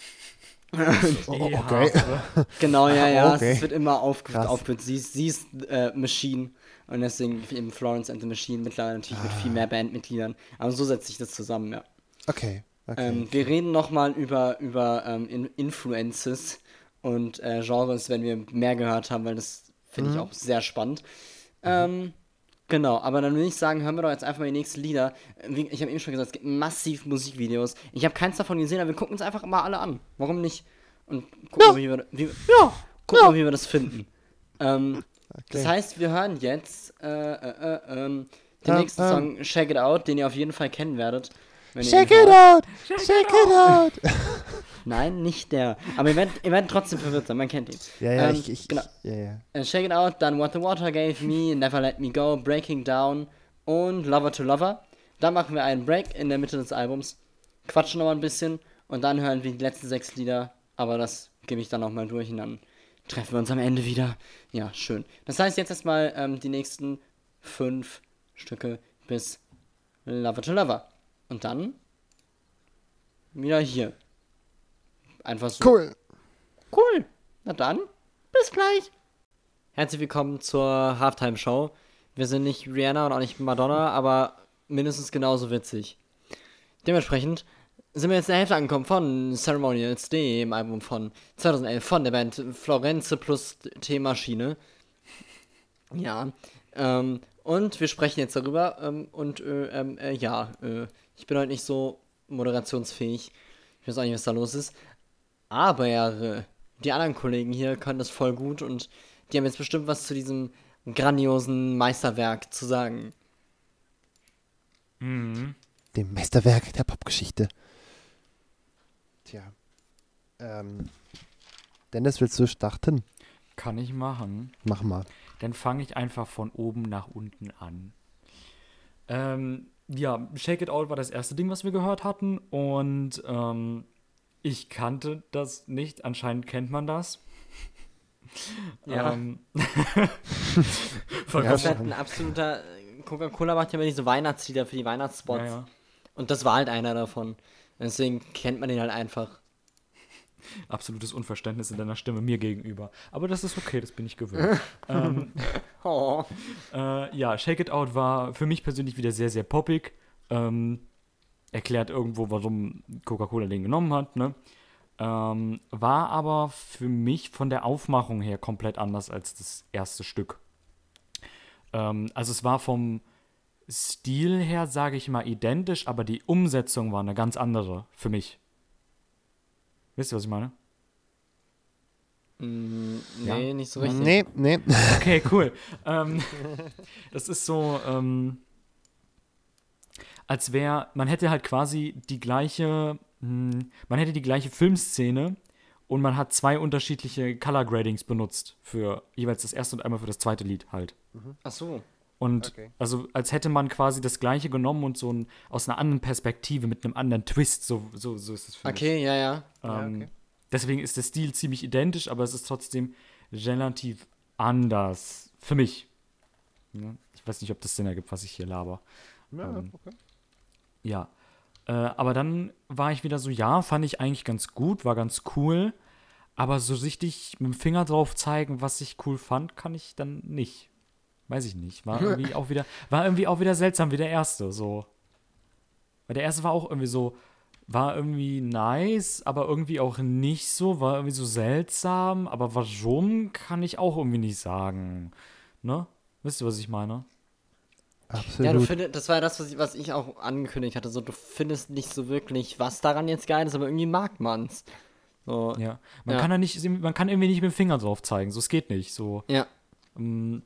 Oh, okay. Genau, ja, ja, Okay. es wird immer aufge Krass. aufgeführt. Sie ist, sie ist äh, Machine und deswegen eben Florence and the Machine, mittlerweile natürlich mit viel Ah. mehr Bandmitgliedern. Aber so setzt sich das zusammen, ja. Okay. okay. Ähm, wir reden nochmal über, über ähm, In Influences und äh, Genres, wenn wir mehr gehört haben, weil das finde Mhm. ich auch sehr spannend. Ähm, Genau, aber dann will ich sagen, hören wir doch jetzt einfach mal die nächsten Lieder. Ich habe eben schon gesagt, es gibt massiv Musikvideos. Ich habe keins davon gesehen, aber wir gucken uns einfach mal alle an. Warum nicht? Und gucken, mal, wie, wir, wie, Ja. gucken mal, wie wir das finden. Ähm, Das Okay. heißt, wir hören jetzt äh, äh, äh, ähm, den Ähm, nächsten ähm. Song Shake It Out, den ihr auf jeden Fall kennen werdet. wenn ihr Shake ihn it out! Shake it out! Nein, nicht der. Aber ihr werdet, ihr werdet trotzdem verwirrt sein, man kennt ihn. Ja, ja, Ähm, ich, ich, genau. ja, ja. Äh, Shake It Out, dann What the Water Gave Me, Never Let Me Go, Breaking Down und Lover to Lover. Dann machen wir einen Break in der Mitte des Albums, quatschen noch mal ein bisschen und dann hören wir die letzten sechs Lieder, aber das gebe ich dann noch mal durch und dann treffen wir uns am Ende wieder. Ja, schön. Das heißt jetzt erstmal ähm, die nächsten fünf Stücke bis Lover to Lover. Und dann wieder hier. Einfach so. Cool. Cool. Na dann, bis gleich. Herzlich willkommen zur Halftime-Show. Wir sind nicht Rihanna und auch nicht Madonna, aber mindestens genauso witzig. Dementsprechend sind wir jetzt in der Hälfte angekommen von Ceremonials, dem Album von 2011 von der Band Florenze plus T-Maschine. Ja, ähm, und wir sprechen jetzt darüber ähm, und äh, ähm, äh, ja, äh, ich bin heute nicht so moderationsfähig. Ich weiß auch nicht, was da los ist. Aber äh, die anderen Kollegen hier können das voll gut und die haben jetzt bestimmt was zu diesem grandiosen Meisterwerk zu sagen. Mhm. Dem Meisterwerk der Popgeschichte. Tja. Ähm. Dennis, willst du starten? Kann ich machen. Mach mal. Dann fange ich einfach von oben nach unten an. Ähm, ja, Shake It Out war das erste Ding, was wir gehört hatten. Und ähm, ich kannte das nicht. Anscheinend kennt man das. Ja. Ähm, Ja, Das ist halt ein absoluter. Coca-Cola macht ja immer diese Weihnachtslieder für die Weihnachtsspots. ja, ja. Und das war halt einer davon. Deswegen kennt man den halt einfach. Absolutes Unverständnis in deiner Stimme mir gegenüber. Aber das ist okay, das bin ich gewöhnt. ähm, Oh. Äh, ja, Shake It Out war für mich persönlich wieder sehr, sehr poppig. Ähm, erklärt irgendwo, warum Coca-Cola den genommen hat, ne? Ähm, war aber für mich von der Aufmachung her komplett anders als das erste Stück. Ähm, also es war vom Stil her, sage ich mal, identisch, aber die Umsetzung war eine ganz andere für mich. Wisst ihr, was ich meine? Mm, Ja. nee, nicht so richtig. Nee, nee. Okay, cool. ähm, das ist so, ähm, als wäre, man hätte halt quasi die gleiche, hm, man hätte die gleiche Filmszene und man hat zwei unterschiedliche Color Gradings benutzt für jeweils das erste und einmal für das zweite Lied halt. Ach so. Und Okay. also als hätte man quasi das gleiche genommen und so ein, aus einer anderen Perspektive mit einem anderen Twist, so, so, so ist es für mich. Okay, ja, ja. Ja, Ähm, okay. Deswegen ist der Stil ziemlich identisch, aber es ist trotzdem relativ anders. Für mich. Ja, ich weiß nicht, ob das Sinn ergibt, was ich hier laber. Ja, Ähm, okay. Ja. Äh, aber dann war ich wieder so, ja, fand ich eigentlich ganz gut, war ganz cool. Aber so richtig mit dem Finger drauf zeigen, was ich cool fand, kann ich dann nicht. Weiß ich nicht. War irgendwie auch wieder, war irgendwie auch wieder seltsam wie der erste, so. Weil der erste war auch irgendwie so, war irgendwie nice, aber irgendwie auch nicht so, war irgendwie so seltsam. Aber warum, kann ich auch irgendwie nicht sagen. Ne? Wisst ihr, was ich meine? Ja, du Absolut. findest, das war ja das, was ich, was ich auch angekündigt hatte. So, du findest nicht so wirklich, was daran jetzt geil ist, aber irgendwie mag man's. So, Ja. Man Ja. kann da nicht, man kann irgendwie nicht mit dem Finger drauf zeigen. So, es geht nicht. So, ja. ähm,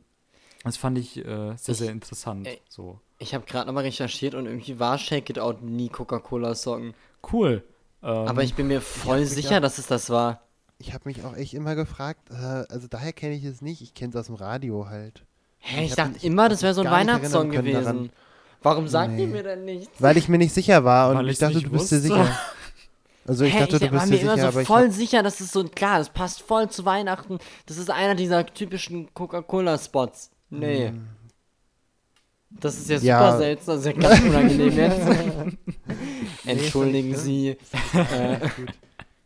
das fand ich äh, sehr, Ich- sehr interessant. ey. So. Ich habe gerade nochmal recherchiert und irgendwie war Shake It Out nie Coca-Cola-Song. Cool. Ähm, Aber ich bin mir voll sicher, auch- dass es das war. Ich habe mich auch echt immer gefragt, äh, also daher kenne ich es nicht. Ich kenne es aus dem Radio halt. Hä, ich, hab dachte immer, das wäre so ein Weihnachtssong gewesen. daran. Warum sagt ihr Nee. mir denn nichts? Weil ich mir nicht sicher war und Weil ich dachte, du bist dir sicher. Also ich Hä, dachte, du ich war bist mir dir immer sicher, so ich voll hab, sicher, dass es so, klar, das passt voll zu Weihnachten. Das ist einer dieser typischen Coca-Cola-Spots. Nee. Das ist ja super Ja. seltsam, das ist ja ganz unangenehm jetzt. Entschuldigen? Sie. Äh,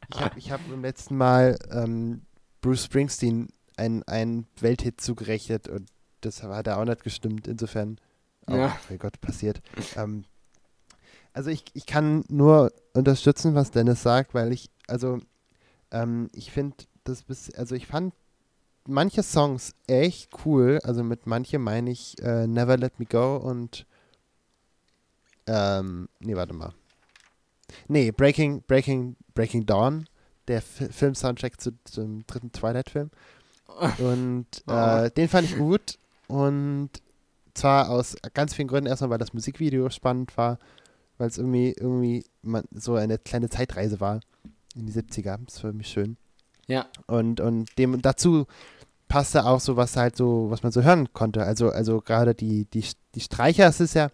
ich habe ich hab beim letzten Mal ähm, Bruce Springsteen einen, einen Welthit zugerechnet und das hat da auch nicht gestimmt. Insofern, auch, Ja. mein Gott, passiert. Ähm, also ich, ich kann nur unterstützen, was Dennis sagt, weil ich, also ähm, ich finde das bis, also ich fand manche Songs echt cool. Also mit manche meine ich äh, Never Let Me Go und ähm, nee, warte mal. Nee, Breaking, Breaking, Breaking Dawn, der F Film-Soundtrack zu, zum dritten Twilight-Film. Und äh, den fand ich gut. Und zwar aus ganz vielen Gründen. Erstmal, weil das Musikvideo spannend war, weil es irgendwie, irgendwie man, so eine kleine Zeitreise war in die 70er. Das war für mich schön. Ja. Und, und dem dazu passte auch so, was halt so, was man so hören konnte. Also, also gerade die, die, die Streicher, es ist ja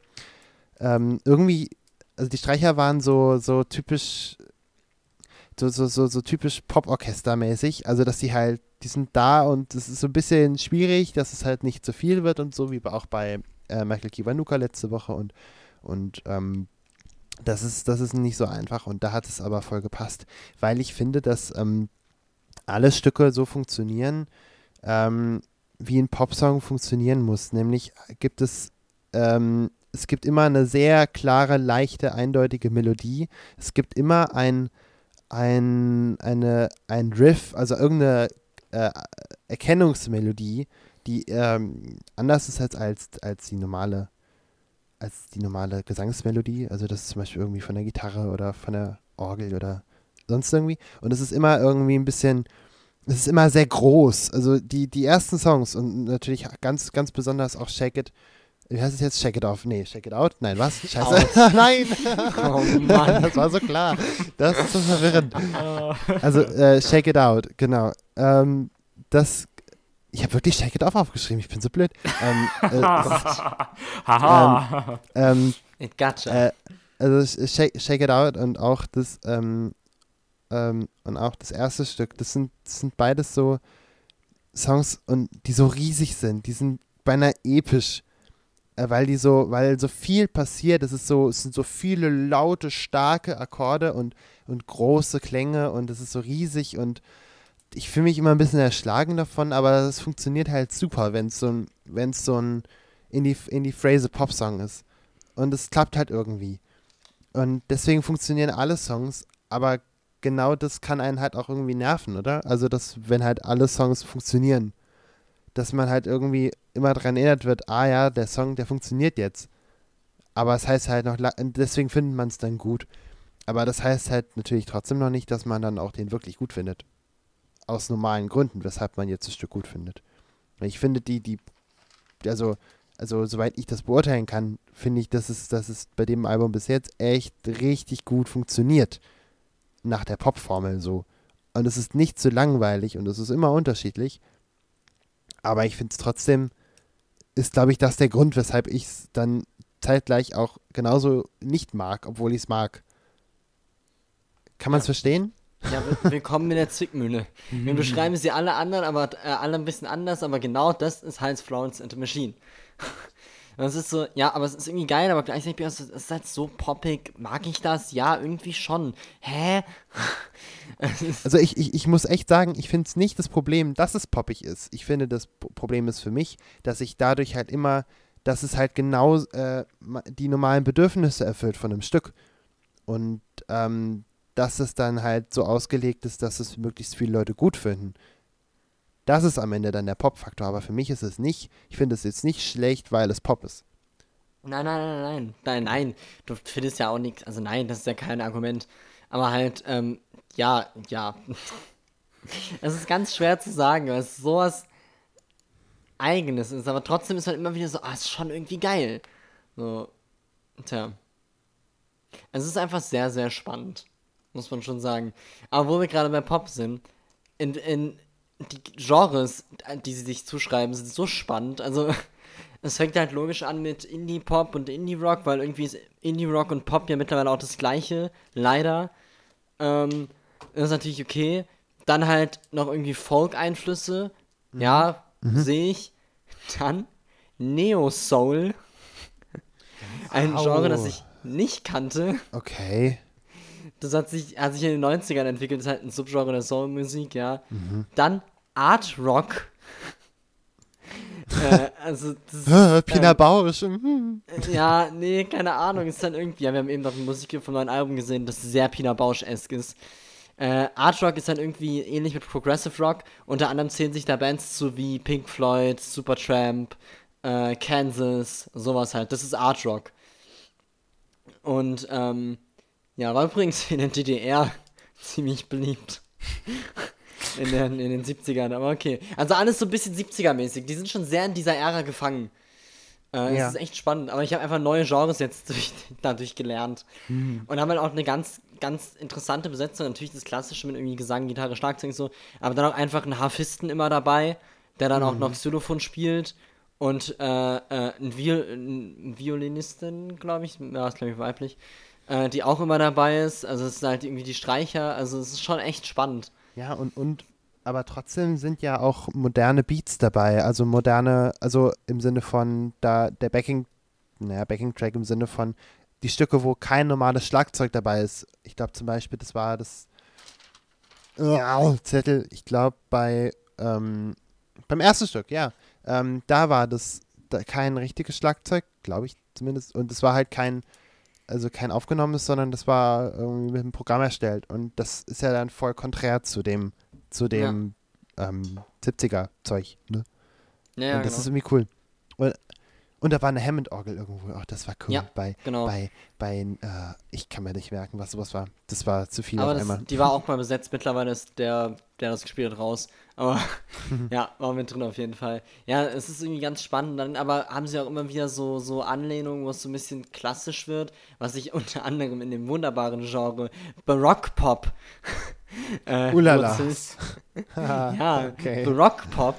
ähm, irgendwie, also die Streicher waren so, so typisch, so, so, so, so typisch Pop-Orchester-mäßig. Also, dass die halt, die sind da und es ist so ein bisschen schwierig, dass es halt nicht zu viel wird und so, wie auch bei äh, Michael Kiwanuka letzte Woche und, und ähm, das ist, das ist nicht so einfach und da hat es aber voll gepasst, weil ich finde, dass ähm, alle Stücke so funktionieren, ähm, wie ein Popsong funktionieren muss. Nämlich gibt es, ähm, es gibt immer eine sehr klare, leichte, eindeutige Melodie. Es gibt immer ein, ein, eine, ein Riff, also irgendeine äh, Erkennungsmelodie, die ähm, anders ist als, als, als die normale als die normale Gesangsmelodie. Also das ist zum Beispiel irgendwie von der Gitarre oder von der Orgel oder sonst irgendwie. Und es ist immer irgendwie ein bisschen, es ist immer sehr groß. Also die, die ersten Songs und natürlich ganz, ganz besonders auch Shake It. Wie heißt es jetzt? Shake It Off? Nee, Shake It Out? Nein, was? Scheiße. Nein! Oh Mann. das war so klar. Das ist so verwirrend. Also äh, Shake It Out, genau. Ähm, das ich habe wirklich Shake It Off aufgeschrieben, ich bin so blöd. Ähm, äh, Haha. ähm, It gotcha. äh, also Shake, Shake It Out und auch das ähm, ähm, und auch das erste Stück, das sind, das sind beides so Songs und die so riesig sind, die sind beinahe episch, weil die so, weil so viel passiert, es ist so, es sind so viele laute, starke Akkorde und, und große Klänge und es ist so riesig und ich fühle mich immer ein bisschen erschlagen davon, aber es funktioniert halt super, wenn es so ein, wenn es so ein in die, in die Phrase Popsong ist. Und es klappt halt irgendwie. Und deswegen funktionieren alle Songs, aber genau das kann einen halt auch irgendwie nerven, oder? Also, dass, wenn halt alle Songs funktionieren, dass man halt irgendwie immer daran erinnert wird, ah ja, der Song, der funktioniert jetzt. Aber es heißt halt noch, deswegen findet man es dann gut. Aber das heißt halt natürlich trotzdem noch nicht, dass man dann auch den wirklich gut findet. Aus normalen Gründen, weshalb man jetzt das Stück gut findet. Ich finde die, die, also, also soweit ich das beurteilen kann, finde ich, dass es, dass es bei dem Album bis jetzt echt richtig gut funktioniert. Nach der Popformel so. Und es ist nicht zu langweilig und es ist immer unterschiedlich. Aber ich finde es trotzdem, ist glaube ich das der Grund, weshalb ich es dann zeitgleich auch genauso nicht mag, obwohl ich es mag. Kann man es Ja. verstehen? Ja, will- willkommen in der Zwickmühle. Wir beschreiben sie alle anderen, aber äh, alle ein bisschen anders, aber genau das ist Heinz Florence and the Machine. Und es ist so, ja, aber es ist irgendwie geil, aber gleichzeitig bin ich so, es ist halt so poppig. Mag ich das? Ja, irgendwie schon. Hä? Also ich, ich, ich muss echt sagen, ich finde es nicht das Problem, dass es poppig ist. Ich finde, das Problem ist für mich, dass ich dadurch halt immer, dass es halt genau äh, die normalen Bedürfnisse erfüllt von einem Stück. Und ähm, dass es dann halt so ausgelegt ist, dass es möglichst viele Leute gut finden. Das ist am Ende dann der Pop-Faktor, aber für mich ist es nicht. Ich finde es jetzt nicht schlecht, weil es Pop ist. Nein, nein, nein, nein, nein, nein. Du findest ja auch nichts. Also nein, das ist ja kein Argument. Aber halt, ähm, ja, ja. Es ist ganz schwer zu sagen, weil es sowas Eigenes ist. Aber trotzdem ist halt immer wieder so, ah, ist schon irgendwie geil. So, tja. Es ist einfach sehr, sehr spannend. Muss man schon sagen. Aber wo wir gerade bei Pop sind, in, in die Genres, die sie sich zuschreiben, sind so spannend. Also, es fängt halt logisch an mit Indie-Pop und Indie-Rock, weil irgendwie ist Indie-Rock und Pop ja mittlerweile auch das gleiche, leider. Ähm, das ist natürlich okay. Dann halt noch irgendwie Folk-Einflüsse. Ja, sehe ich. Dann Neo-Soul. Ein. Genre, das ich nicht kannte. Okay. Das hat sich, hat sich in den 90ern entwickelt, das ist halt ein Subgenre der Soulmusik, ja. Dann Art Rock. äh, also, das Pina Bausch. hm. ja, nee, keine Ahnung, ist dann irgendwie, ja, wir haben eben noch Musik vom neuen Album gesehen, das sehr Pina Bausch-esk ist. Äh, Art Rock ist dann irgendwie ähnlich mit Progressive Rock. Unter anderem zählen sich da Bands zu wie Pink Floyd, Supertramp, äh, Kansas, sowas halt. Das ist Art Rock. Und ähm, ja, war übrigens in der DDR ziemlich beliebt. in, den, in den 70ern, aber okay. Also alles so ein bisschen 70er-mäßig. Die sind schon sehr in dieser Ära gefangen. Äh, Ja. Das ist echt spannend, aber ich habe einfach neue Genres jetzt durch, dadurch gelernt. Und haben halt auch eine ganz, ganz interessante Besetzung. Natürlich das Klassische mit irgendwie Gesang, Gitarre, Schlagzeug und so, aber dann auch einfach einen Harfisten immer dabei, der dann auch noch Xylophon spielt. Und äh, äh, ein, Viol ein Violinistin, glaube ich, ja, ist glaube ich weiblich, äh, die auch immer dabei ist. Also es sind halt irgendwie die Streicher, also es ist schon echt spannend. Ja, und, und aber trotzdem sind ja auch moderne Beats dabei. Also moderne, also im Sinne von da der Backing, naja, Backing-Track im Sinne von die Stücke, wo kein normales Schlagzeug dabei ist. Ich glaube zum Beispiel, das war das Au, Zettel, ich glaube bei ähm, beim ersten Stück, ja. Ähm, da war das da kein richtiges Schlagzeug, glaube ich zumindest. Und es war halt kein, also kein aufgenommenes, sondern das war irgendwie mit dem Programm erstellt. Und das ist ja dann voll konträr zu dem, zu dem ähm, 70er-Zeug. Ne? Ja, ja und das genau. ist irgendwie cool. Und, und da war eine Hammond-Orgel irgendwo. Ach, das war cool. Ja, bei, genau. bei, bei äh, ich kann mir nicht merken, was sowas war. Das war zu viel Aber auf das, einmal. die war auch mal besetzt. Mittlerweile ist der, der das gespielt hat, raus. Aber ja, war mit drin auf jeden Fall. Ja, es ist irgendwie ganz spannend. Dann, aber haben sie auch immer wieder so, so Anlehnungen, wo es so ein bisschen klassisch wird, was ich unter anderem in dem wunderbaren Genre Barock-Pop äh, Ulala. wurzelt. ja, okay. Barock-Pop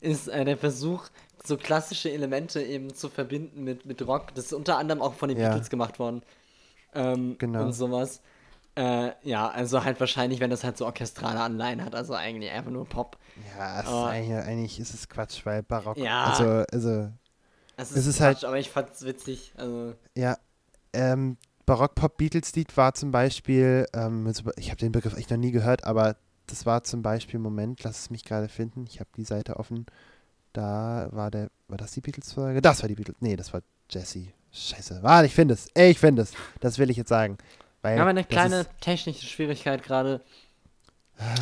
ist äh, der Versuch, so klassische Elemente eben zu verbinden mit, mit Rock. Das ist unter anderem auch von den Ja. Beatles gemacht worden. Ähm, Genau. Und sowas. Äh, ja, also halt wahrscheinlich, wenn das halt so orchestrale Anleihen hat, also eigentlich einfach nur Pop. Ja, ist eigentlich, eigentlich ist es Quatsch, weil Barock. Ja. Also, also, Es Es ist halt- aber ich fand's witzig. Also, ja. Ähm, Barock-Pop-Beatles-Lied war zum Beispiel, ähm, ich habe den Begriff echt noch nie gehört, aber das war zum Beispiel, Moment, lass es mich gerade finden, ich habe die Seite offen. Da war der, war das die Beatles-Folge? Das war die Beatles, nee, das war Jesse. Scheiße, warte, ich finde es, ich finde es. Das will ich jetzt sagen. Weil wir haben eine kleine ist- technische Schwierigkeit gerade.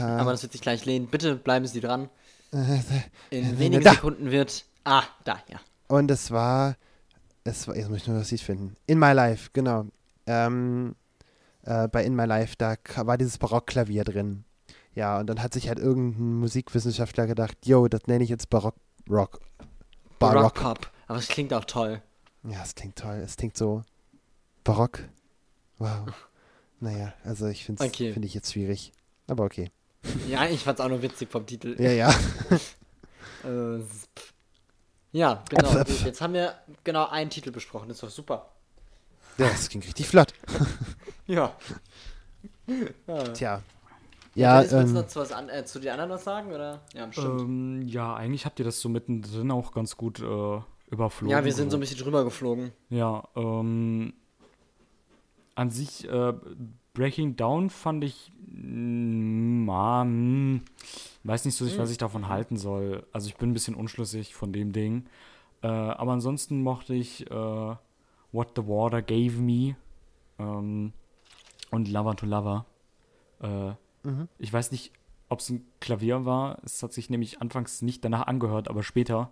Aber das wird sich gleich lehnen. Bitte bleiben Sie dran. In wenigen da. Sekunden wird. Ah, da, ja. Und es war, es war, jetzt muss ich nur das Lied finden. In My Life, genau. Ähm, äh, bei In My Life, da war dieses Barockklavier drin. Ja, und dann hat sich halt irgendein Musikwissenschaftler gedacht, yo, das nenne ich jetzt Barock Rock. Barock. Barock-Pop. Aber es klingt auch toll. Ja, es klingt toll. Es klingt so barock. Wow. Naja, also ich finde es Okay. finde ich jetzt schwierig. Aber okay. Ja, ich fand's auch nur witzig vom Titel. Ja, ja. Also, pff. ja, genau. Äpfel, Gut, jetzt haben wir genau einen Titel besprochen. Das ist doch super. ja das ging richtig flott. Ja. Tja. Ja, Ja, Dennis, willst du ähm, noch zu, was an, äh, zu den anderen was sagen? Oder? Ja, bestimmt. Ähm, ja, eigentlich habt ihr das so mittendrin auch ganz gut äh, überflogen. ja, wir sind so ein bisschen drüber geflogen. Ja, ähm, an sich, äh, Breaking Down fand ich, mm, ah, mm, weiß nicht so, richtig, was ich davon halten soll. Also ich bin ein bisschen unschlüssig von dem Ding. Äh, aber ansonsten mochte ich äh, What the Water Gave Me ähm, und Lover to Lover. Äh, Ich weiß nicht, ob es ein Klavier war. Es hat sich nämlich anfangs nicht danach angehört, aber später.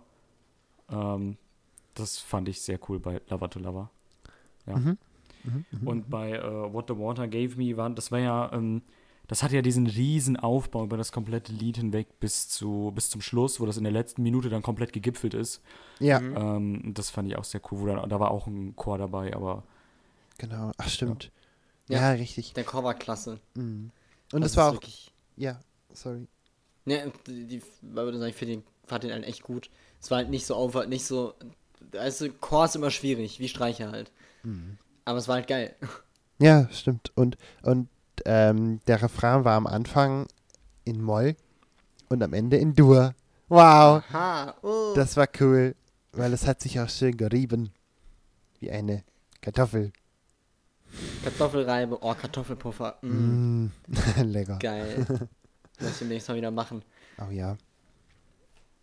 Ähm, das fand ich sehr cool bei Lover to Lover. Ja. Und bei äh, What the Water Gave Me war, das war ja, ähm, das hat ja diesen riesen Aufbau über das komplette Lied hinweg bis zu bis zum Schluss, wo das in der letzten Minute dann komplett gegipfelt ist. ja, Ähm, das fand ich auch sehr cool. Wo dann, da war auch ein Chor dabei, aber genau. Ach, stimmt. Ja. Ja, richtig. Der Chor war klasse. Und Also es war ist auch, Wirklich, ja, sorry. ne, die, die, weil würde sagen, ich finde den, fand den halt echt gut. Es war halt nicht so auf, nicht so. Also, Chor ist immer schwierig, wie Streicher halt. Mhm. Aber es war halt geil. Ja, stimmt. Und, und ähm, der Refrain war am Anfang in Moll und am Ende in Dur. Wow, Ha, oh. das war cool, weil es hat sich auch schön gerieben. Wie eine Kartoffel. Kartoffelreibe, oh, Kartoffelpuffer. Mm, Mm. Lecker. Geil. Muss ich demnächst mal wieder machen. Oh ja.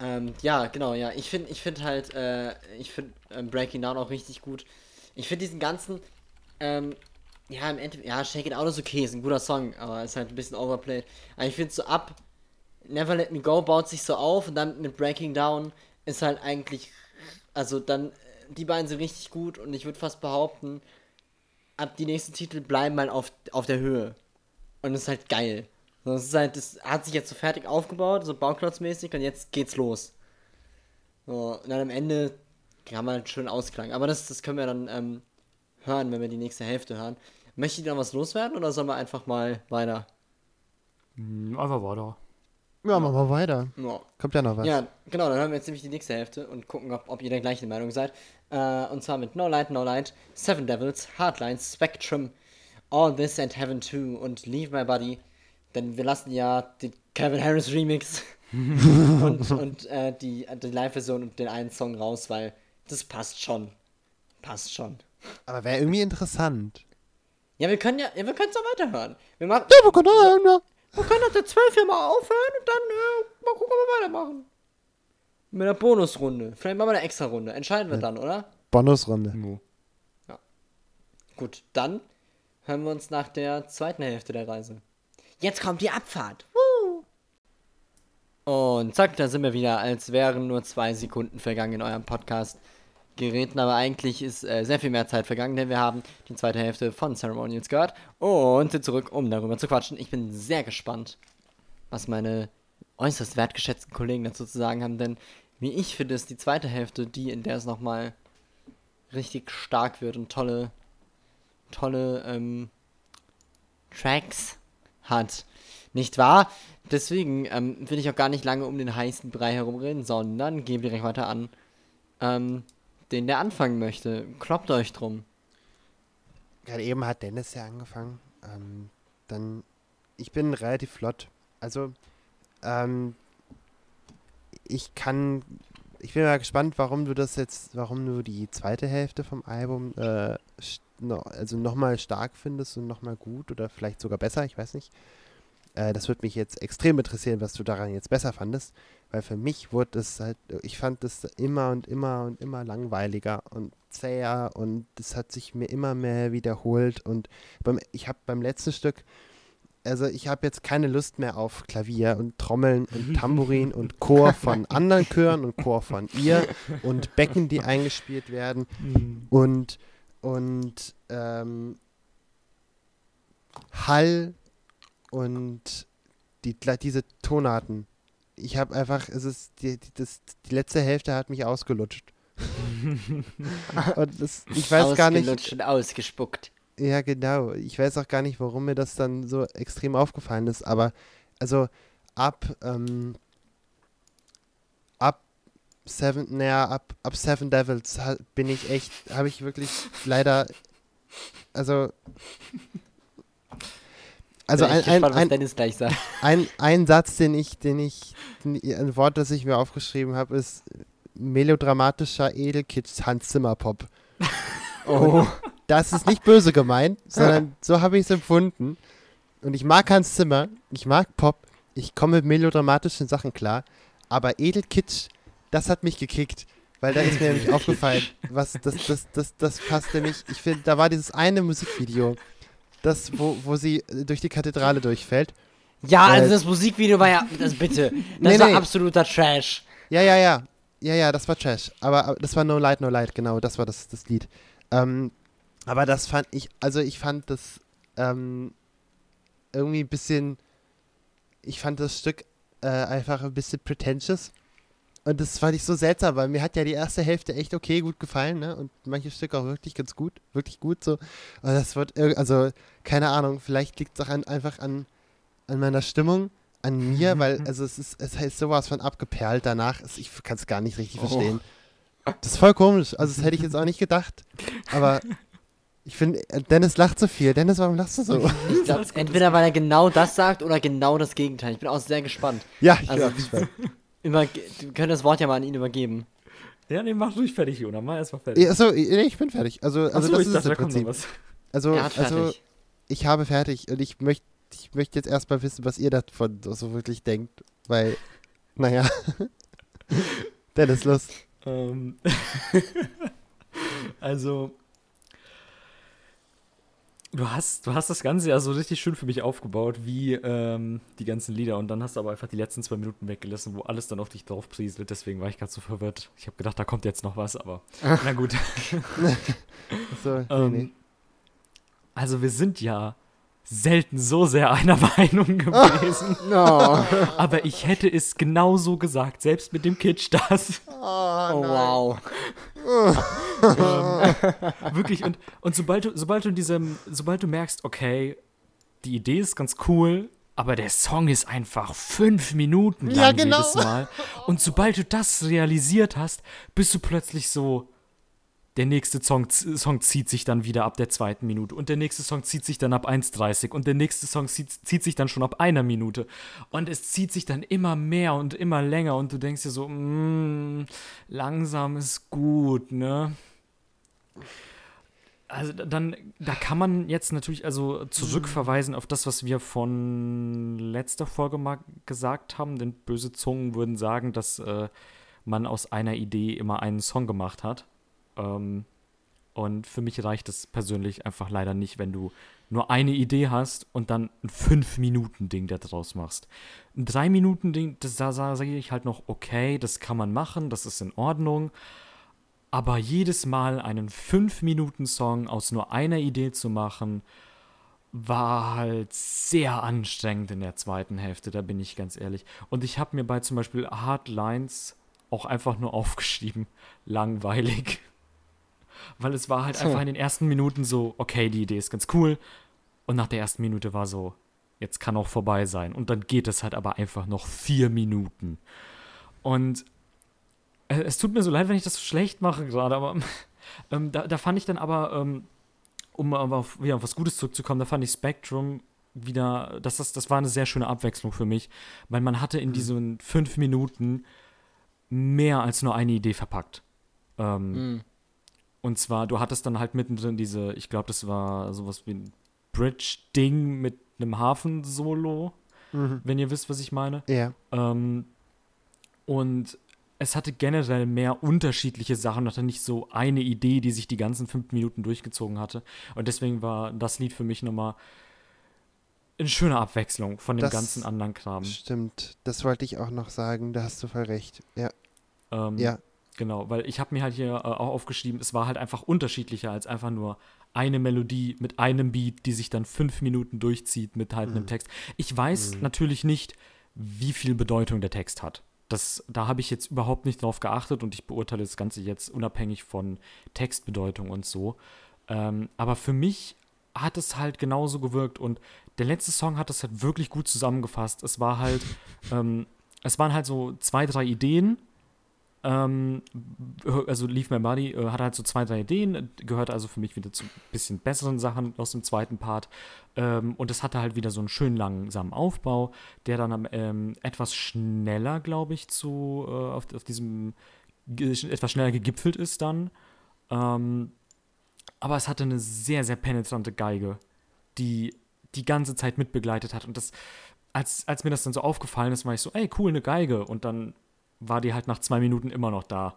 Ähm, ja, genau, ja. Ich finde ich find halt, äh, ich finde ähm, Breaking Down auch richtig gut. Ich finde diesen ganzen, ähm, ja, im Endeffekt, ja, Shake It Out ist okay, ist ein guter Song, aber ist halt ein bisschen overplayed. Aber ich finde so ab Never Let Me Go baut sich so auf und dann mit Breaking Down ist halt eigentlich, also dann, die beiden sind richtig gut und ich würde fast behaupten, ab die nächsten Titel bleiben halt auf, auf der Höhe. Und ist halt geil. Das ist halt, das hat sich jetzt so fertig aufgebaut, so bauklotzmäßig und jetzt geht's los. So, und dann am Ende kann man halt schön ausklang. Aber das, das können wir dann ähm, hören, wenn wir die nächste Hälfte hören. Möchtet ihr noch was loswerden oder sollen wir einfach mal weiter? Hm, Einfach weiter. Ja, machen wir weiter. Ja. Kommt ja noch was. Ja, genau, dann hören wir jetzt nämlich die nächste Hälfte und gucken, ob, ob ihr der gleichen Meinung seid. Äh, und zwar mit No Light, No Light, Seven Devils, Hardlines, Spectrum, All This and Heaven 2 und Leave My Body. Denn wir lassen ja den Kevin Harris Remix und, und äh, die, die Live-Version und den einen Song raus, weil das passt schon. Passt schon. Aber wäre irgendwie interessant. Ja, wir können ja, ja wir können es doch weiterhören. Wir, machen, Ja, wir können auch, ja. wir können nach der 12 hier mal aufhören und dann äh, mal gucken, ob wir weitermachen. Mit einer Bonusrunde. Vielleicht machen wir eine extra Runde. Entscheiden wir dann, oder? Bonusrunde. Mo. Gut, dann hören wir uns nach der zweiten Hälfte der Reise. Jetzt kommt die Abfahrt. Woo! Und zack, da sind wir wieder, als wären nur zwei Sekunden vergangen in eurem Podcast. Geräten, aber eigentlich ist äh, sehr viel mehr Zeit vergangen, denn wir haben die zweite Hälfte von Ceremonials gehört und sind zurück, um darüber zu quatschen. Ich bin sehr gespannt, was meine äußerst wertgeschätzten Kollegen dazu zu sagen haben, denn wie ich finde, ist die zweite Hälfte die, in der es nochmal richtig stark wird und tolle, tolle ähm, Tracks hat. Nicht wahr? Deswegen ähm, will ich auch gar nicht lange um den heißen Brei herumreden, sondern gebe direkt weiter an, ähm, den der anfangen möchte. Kloppt euch drum. Gerade eben hat Dennis ja angefangen. Ähm, dann, ich bin relativ flott. Also, ähm, ich kann, ich bin mal gespannt, warum du das jetzt, warum du die zweite Hälfte vom Album, äh, no, also nochmal stark findest und nochmal gut oder vielleicht sogar besser, ich weiß nicht. Äh, das würde mich jetzt extrem interessieren, was du daran jetzt besser fandest, weil für mich wurde es halt, ich fand es immer und immer und immer langweiliger und zäher und es hat sich mir immer mehr wiederholt und beim, ich habe beim letzten Stück, also ich habe jetzt keine Lust mehr auf Klavier und Trommeln und Tambourin und Chor von anderen Chören und Chor von ihr und Becken, die eingespielt werden. Und und ähm, Hall und die, diese Tonarten. Ich habe einfach, es ist die, die, das, die letzte Hälfte hat mich ausgelutscht. und das, ich weiß gar nicht, Ausgelutscht und ausgespuckt. ja, genau. Ich weiß auch gar nicht, warum mir das dann so extrem aufgefallen ist, aber also ab, ähm, ab Seven, naja, ab, ab Seven Devils bin ich echt, habe ich wirklich leider, also, also ein, ein, gespannt, ein, ein, ein Satz, den ich, den ich, den, ein Wort, das ich mir aufgeschrieben habe, ist melodramatischer Edelkitsch Hans Zimmer Pop. Oh. Das ist nicht böse gemeint, sondern so habe ich es empfunden. Und ich mag Hans Zimmer, ich mag Pop, ich komme mit melodramatischen Sachen klar, aber Edelkitsch, das hat mich gekickt. Weil da ist mir nämlich aufgefallen, was das, das, das, das passt nämlich. Ich finde, da war dieses eine Musikvideo, das, wo, wo sie durch die Kathedrale durchfällt. Ja, Äh, also das Musikvideo war ja, das bitte, das Nee, war nee. absoluter Trash. Ja, ja, ja. Ja, ja, das war Trash. Aber, aber das war No Light, No Light, genau, das war das, das Lied. Ähm, aber das fand ich, also ich fand das ähm, irgendwie ein bisschen, ich fand das Stück äh, einfach ein bisschen pretentious. Und das fand ich so seltsam, weil mir hat ja die erste Hälfte echt okay gut gefallen, ne? Und manche Stücke auch wirklich ganz gut, wirklich gut so. Und das wird, also, keine Ahnung, vielleicht liegt es auch an, einfach an, an meiner Stimmung, an mir, weil, also es ist, es heißt sowas von abgeperlt danach. Ich kann es gar nicht richtig Oh. verstehen. Das ist voll komisch. Also, das hätte ich jetzt auch nicht gedacht. Aber ich finde, äh, Dennis lacht so viel. Dennis, warum lachst du so? Ich glaub, entweder weil er genau das sagt oder genau das Gegenteil. Ich bin auch sehr gespannt. ja, ich Also- also, gespannt. Über, wir können das Wort ja mal an ihn übergeben. Ja, nee, mach ruhig fertig, Jona. Mach erstmal fertig. Ja, Achso, nee, ich bin fertig. Also, also Achso, das ich ist dachte, im kommt noch Prinzip. was. Also, also fertig. ich habe fertig und ich möchte ich möchte jetzt erstmal wissen, was ihr davon so wirklich denkt, weil, naja. Dennis, los. Ähm, also, Du hast, du hast das Ganze ja so richtig schön für mich aufgebaut, wie ähm, die ganzen Lieder. Und dann hast du aber einfach die letzten zwei Minuten weggelassen, wo alles dann auf dich drauf prieselt. Deswegen war ich gerade so verwirrt. Ich habe gedacht, da kommt jetzt noch was, aber na gut. So, nee, Ähm, nee. Also wir sind ja selten so sehr einer Meinung gewesen. No. aber ich hätte es genauso gesagt, selbst mit dem Kitsch das. Oh, wow. Wirklich, und, und sobald du, sobald du in diesem, sobald du merkst, okay, die Idee ist ganz cool, aber der Song ist einfach fünf Minuten lang Ja, genau. jedes Mal. Und sobald du das realisiert hast, bist du plötzlich so, der nächste Song, Song zieht sich dann wieder ab der zweiten Minute und der nächste Song zieht sich dann ab 1,30 und der nächste Song zieht, zieht sich dann schon ab einer Minute und es zieht sich dann immer mehr und immer länger und du denkst dir so, mm, langsam ist gut, ne? Also da- dann, da kann man jetzt natürlich also zurückverweisen auf das, was wir von letzter Folge mal gesagt haben, denn böse Zungen würden sagen, dass äh, man aus einer Idee immer einen Song gemacht hat. Ähm, und für mich reicht es persönlich einfach leider nicht, wenn du nur eine Idee hast und dann ein 5-Minuten-Ding daraus machst. Ein 3-Minuten-Ding, das da sage ich halt noch, okay, das kann man machen, das ist in Ordnung. Aber jedes Mal einen 5-Minuten-Song aus nur einer Idee zu machen, war halt sehr anstrengend in der zweiten Hälfte, da bin ich ganz ehrlich. Und ich habe mir bei zum Beispiel Hardlines auch einfach nur aufgeschrieben, langweilig. Weil es war halt einfach in den ersten Minuten so, okay, die Idee ist ganz cool. Und nach der ersten Minute war so, jetzt kann auch vorbei sein. Und dann geht es halt aber einfach noch vier Minuten. Und äh, es tut mir so leid, wenn ich das so schlecht mache gerade, aber ähm, da, da fand ich dann aber, ähm, um aber auf, wieder auf was Gutes zurückzukommen, da fand ich Spectrum wieder, das, das, das war eine sehr schöne Abwechslung für mich, weil man hatte in diesen fünf Minuten mehr als nur eine Idee verpackt. Ähm, Hm. Und zwar, du hattest dann halt mittendrin diese, ich glaube, das war sowas wie ein Bridge-Ding mit einem Hafen-Solo, Mhm. wenn ihr wisst, was ich meine. Ja. Ähm, und es hatte generell mehr unterschiedliche Sachen, hatte nicht so eine Idee, die sich die ganzen fünf Minuten durchgezogen hatte. Und deswegen war das Lied für mich nochmal eine schöne Abwechslung von dem Das ganzen anderen Kram. Stimmt, das wollte ich auch noch sagen, da hast du voll recht. Ja, Ähm, ja. Genau, weil ich habe mir halt hier äh, auch aufgeschrieben, es war halt einfach unterschiedlicher als einfach nur eine Melodie mit einem Beat, die sich dann fünf Minuten durchzieht mit halt einem Text. Ich weiß natürlich nicht, wie viel Bedeutung der Text hat. Das, da habe ich jetzt überhaupt nicht drauf geachtet und ich beurteile das Ganze jetzt unabhängig von Textbedeutung und so. Ähm, aber für mich hat es halt genauso gewirkt und der letzte Song hat das halt wirklich gut zusammengefasst. Es war halt, ähm, es waren halt so zwei, drei Ideen, ähm, also Leave My Body äh, hat halt so zwei, drei Ideen, gehört also für mich wieder zu ein bisschen besseren Sachen aus dem zweiten Part. Ähm, und es hatte halt wieder so einen schönen langsamen Aufbau, der dann ähm, etwas schneller, glaube ich, zu äh, auf, auf diesem etwas schneller gegipfelt ist dann. Ähm, aber es hatte eine sehr, sehr penetrante Geige, die die ganze Zeit mitbegleitet hat. Und das, als, als mir das dann so aufgefallen ist, war ich so, ey, cool, eine Geige. Und dann war die halt nach zwei Minuten immer noch da.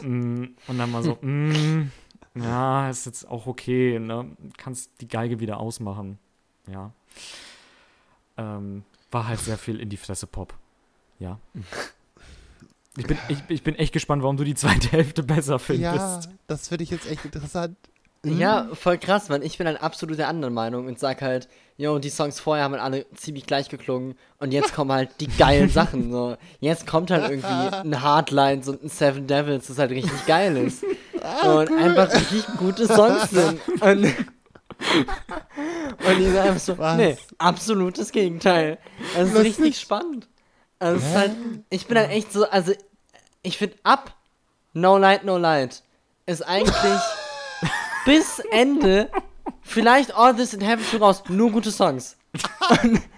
Mm, Und dann war so, mm, ja, ist jetzt auch okay, ne? Kannst die Geige wieder ausmachen. Ja. Ähm, war halt sehr viel in die Fresse Pop. Ja. Ich bin, ich, ich bin echt gespannt, warum du die zweite Hälfte besser findest. Ja, das finde ich jetzt echt interessant. Ja, voll krass, weil ich bin halt absolut der anderen Meinung und sag halt, yo, die Songs vorher haben halt alle ziemlich gleich geklungen und jetzt kommen halt die geilen Sachen. So. Jetzt kommt halt irgendwie ein Hardlines und ein Seven Devils, das halt richtig geil ist. und einfach richtig gute Songs sind. Und, und die sind einfach so, Was? nee, absolutes Gegenteil. Das ist richtig ist- spannend. Also ist halt, ich bin halt echt so, also ich finde ab No Light, No Light ist eigentlich bis Ende, vielleicht All This in Heaven für raus, nur gute Songs.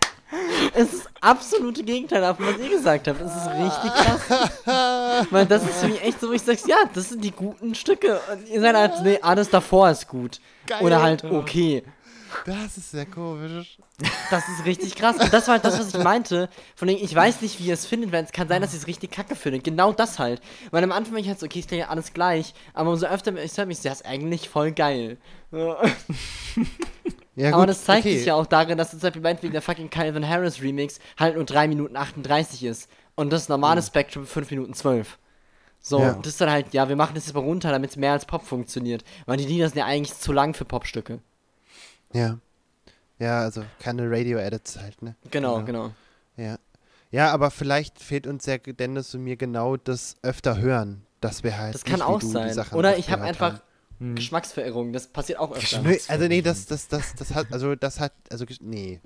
Es ist absolute Gegenteil davon, was ihr gesagt habt. Es ist richtig krass. Weil das ist für mich echt so, wo ich sag, ja, das sind die guten Stücke. Und ihr seid halt, nee, alles davor ist gut. Geil. Oder halt okay. Das ist sehr komisch. Das ist richtig krass. Und das war halt das, was ich meinte. Von dem, ich weiß nicht, wie ihr es findet, weil es kann sein, dass ihr es richtig kacke findet. Genau das halt. Weil am Anfang war ich halt so, okay, ist ja alles gleich. Aber umso öfter ich höre mich, das ist eigentlich voll geil. Ja, Aber gut, das zeigt okay. sich ja auch darin, dass zum Beispiel meinetwegen der fucking Calvin Harris Remix halt nur 3 Minuten 38 ist. Und das normale Spectrum 5 Minuten 12. So, Ja. das ist dann halt, ja, wir machen das jetzt mal runter, damit es mehr als Pop funktioniert. Weil die Lieder sind ja eigentlich zu lang für Popstücke. Ja. Ja, also keine Radio-Edits halt, ne? Genau, genau. Ja. Ja, aber vielleicht fehlt uns ja Dennis und mir genau das öfter hören, dass wir halt. Das kann nicht wie auch sein. Oder ich habe einfach haben. Geschmacksverirrung. Das passiert auch öfter. Nö, also nee, das, das, das, das hat, also das hat, also gesch- nee.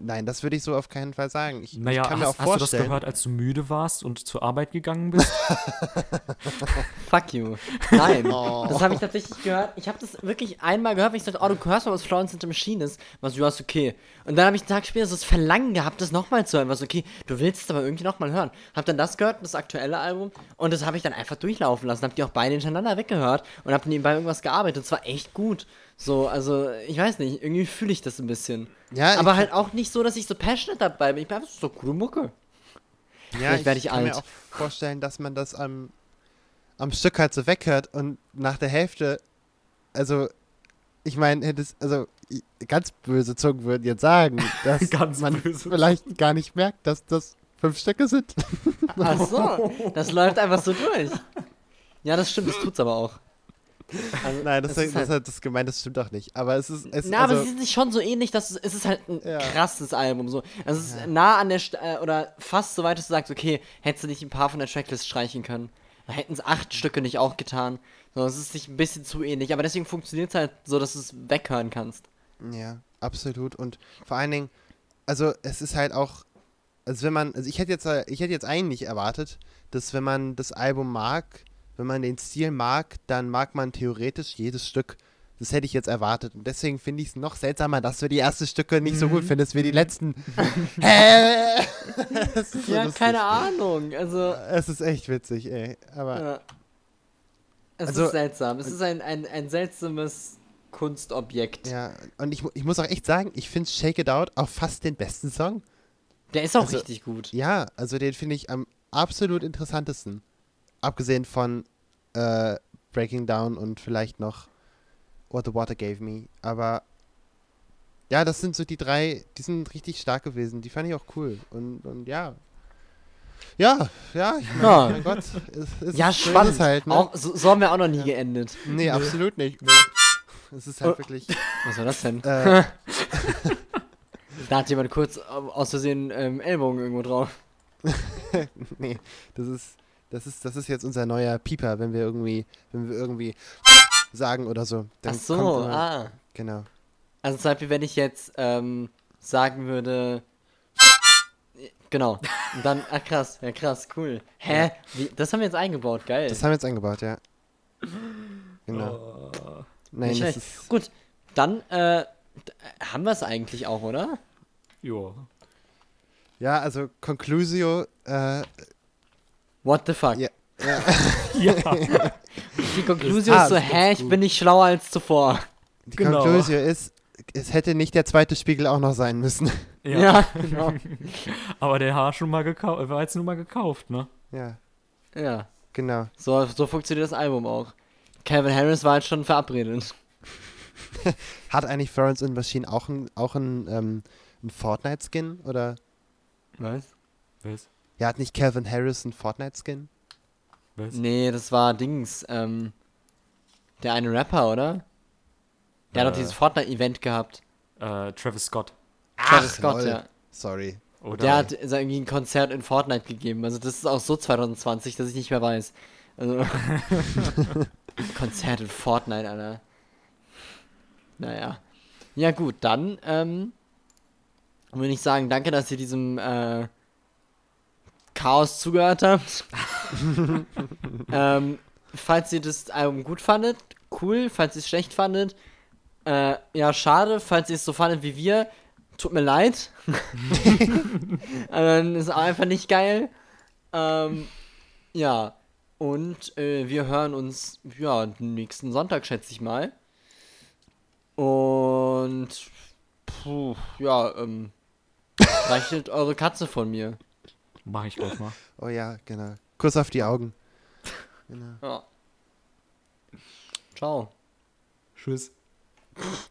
Nein, das würde ich so auf keinen Fall sagen. Ich, Naja, ich kann mir hast, auch hast du das vorstellen. gehört, als du müde warst und zur Arbeit gegangen bist? Fuck you. Nein, Oh. das habe ich tatsächlich gehört. Ich habe das wirklich einmal gehört, weil ich dachte, oh, du hörst mal, was Florence and the Machine ist. Was, ja, ist okay. Und dann habe ich einen Tag später so das Verlangen gehabt, das nochmal zu hören. Was, okay, du willst es aber irgendwie nochmal hören. Hab dann das gehört, das aktuelle Album. Und das habe ich dann einfach durchlaufen lassen. Hab die auch beide hintereinander weggehört. Und hab nebenbei irgendwas gearbeitet. Das war echt gut. So, also, ich weiß nicht, irgendwie fühle ich das ein bisschen. Ja, ich aber halt auch nicht so, dass ich so passionate dabei bin. Ich bin einfach so coole Mucke. Ja, Vielleicht werd ich kann mir alt. auch vorstellen, dass man das am, am Stück halt so weghört und nach der Hälfte, also, ich meine, hätte es, also, ganz böse Zungen würden jetzt sagen, dass man böse vielleicht gar nicht merkt, dass das fünf Stücke sind. Ach so, das läuft einfach so durch. Ja, das stimmt, das tut's aber auch. Also, Nein, das, es das, ist das, halt, das gemeint, das stimmt doch nicht. Aber es ist, es, na, aber also, sie sind sich schon so ähnlich, dass es, es ist halt ein Ja. krasses Album. So. Also es ist nah an der, St äh, oder fast so weit, dass du sagst, okay, hättest du nicht ein paar von der Tracklist streichen können. Da hätten es acht Stücke nicht auch getan. So, es ist sich ein bisschen zu ähnlich, aber deswegen funktioniert es halt so, dass du es weghören kannst. Ja, absolut. Und vor allen Dingen, also es ist halt auch, also wenn man, also ich hätte jetzt, ich hätte jetzt eigentlich erwartet, dass wenn man das Album mag, wenn man den Stil mag, dann mag man theoretisch jedes Stück. Das hätte ich jetzt erwartet. Und deswegen finde ich es noch seltsamer, dass du die ersten Stücke nicht so gut Mhm. findest wie die letzten. Hä? So Ja, lustig. keine Ahnung. Also, Es ist echt witzig, ey. Aber ja. Es Also- ist seltsam. Es ist ein, ein, ein seltsames Kunstobjekt. ja, und ich, ich muss auch echt sagen, ich finde Shake It Out auch fast den besten Song. Der ist auch Also- richtig gut. Ja, also den finde ich am absolut interessantesten. Abgesehen von äh, Breaking Down und vielleicht noch What the Water Gave Me. Aber ja, das sind so die drei, die sind richtig stark gewesen. Die fand ich auch cool. Und, und ja. Ja, ja, ich mein, Ja. mein Gott. Es, es Ja, spannend. halt, ne? auch, so, so haben wir auch noch nie geendet. nee, absolut nicht. Es ist halt Oh. wirklich. Was war das denn? Äh, Da hat jemand kurz aus Versehen ähm, Ellbogen irgendwo drauf. nee, das ist, das ist, das ist jetzt unser neuer Pieper, wenn wir irgendwie, wenn wir irgendwie sagen oder so. Dann Ach so, kommt immer, ah. Genau. Also zum Beispiel, wenn ich jetzt ähm, sagen würde. Genau. Und dann, ach krass, ja krass, cool. Hä? Wie, das haben wir jetzt eingebaut, geil. Das haben wir jetzt eingebaut, ja. Genau. Nein, Nicht das ist. Gut, dann äh, haben wir es eigentlich auch, oder? Ja. Ja, also Conclusio, äh, What the fuck? ja, ja, Ja. Die Konklusion Ah, ist so, hä, ich bin nicht schlauer als zuvor. die Genau. Conclusio ist, es hätte nicht der zweite Spiegel auch noch sein müssen. ja. Ja, genau. Aber der war schon mal gekauft, war jetzt nur mal gekauft, ne? ja, Ja, genau. so, so funktioniert das Album auch. Calvin Harris war jetzt schon verabredet. Hat eigentlich Florence the Machine auch ein, auch ein, ähm, ein Fortnite-Skin? Oder? Was? Was? Ja, hat nicht Calvin Harris ein Fortnite-Skin? Was? Nee, das war Dings, ähm, der eine Rapper, oder? Der hat doch Äh. dieses Fortnite-Event gehabt. Äh, Travis Scott. Travis Scott, lol. ja. Sorry. Oder? Der hat so irgendwie ein Konzert in Fortnite gegeben. Also das ist auch so 2020, dass ich nicht mehr weiß. Also Konzert in Fortnite, Alter. Naja. Ja gut, dann ähm, würde ich sagen, danke, dass ihr diesem äh, Chaos zugehört habt. ähm, falls ihr das Album gut fandet, cool. Falls ihr es schlecht fandet, äh, ja, schade. Falls ihr es so fandet wie wir, tut mir leid. dann ist auch einfach nicht geil. Ähm, ja. Und äh, wir hören uns, ja, nächsten Sonntag, schätze ich mal. Und, puh, ja, ähm, reichelt eure Katze von mir. Mach ich gleich mal. Oh ja, genau. Kuss auf die Augen. Genau. Ja. Ciao. Tschüss.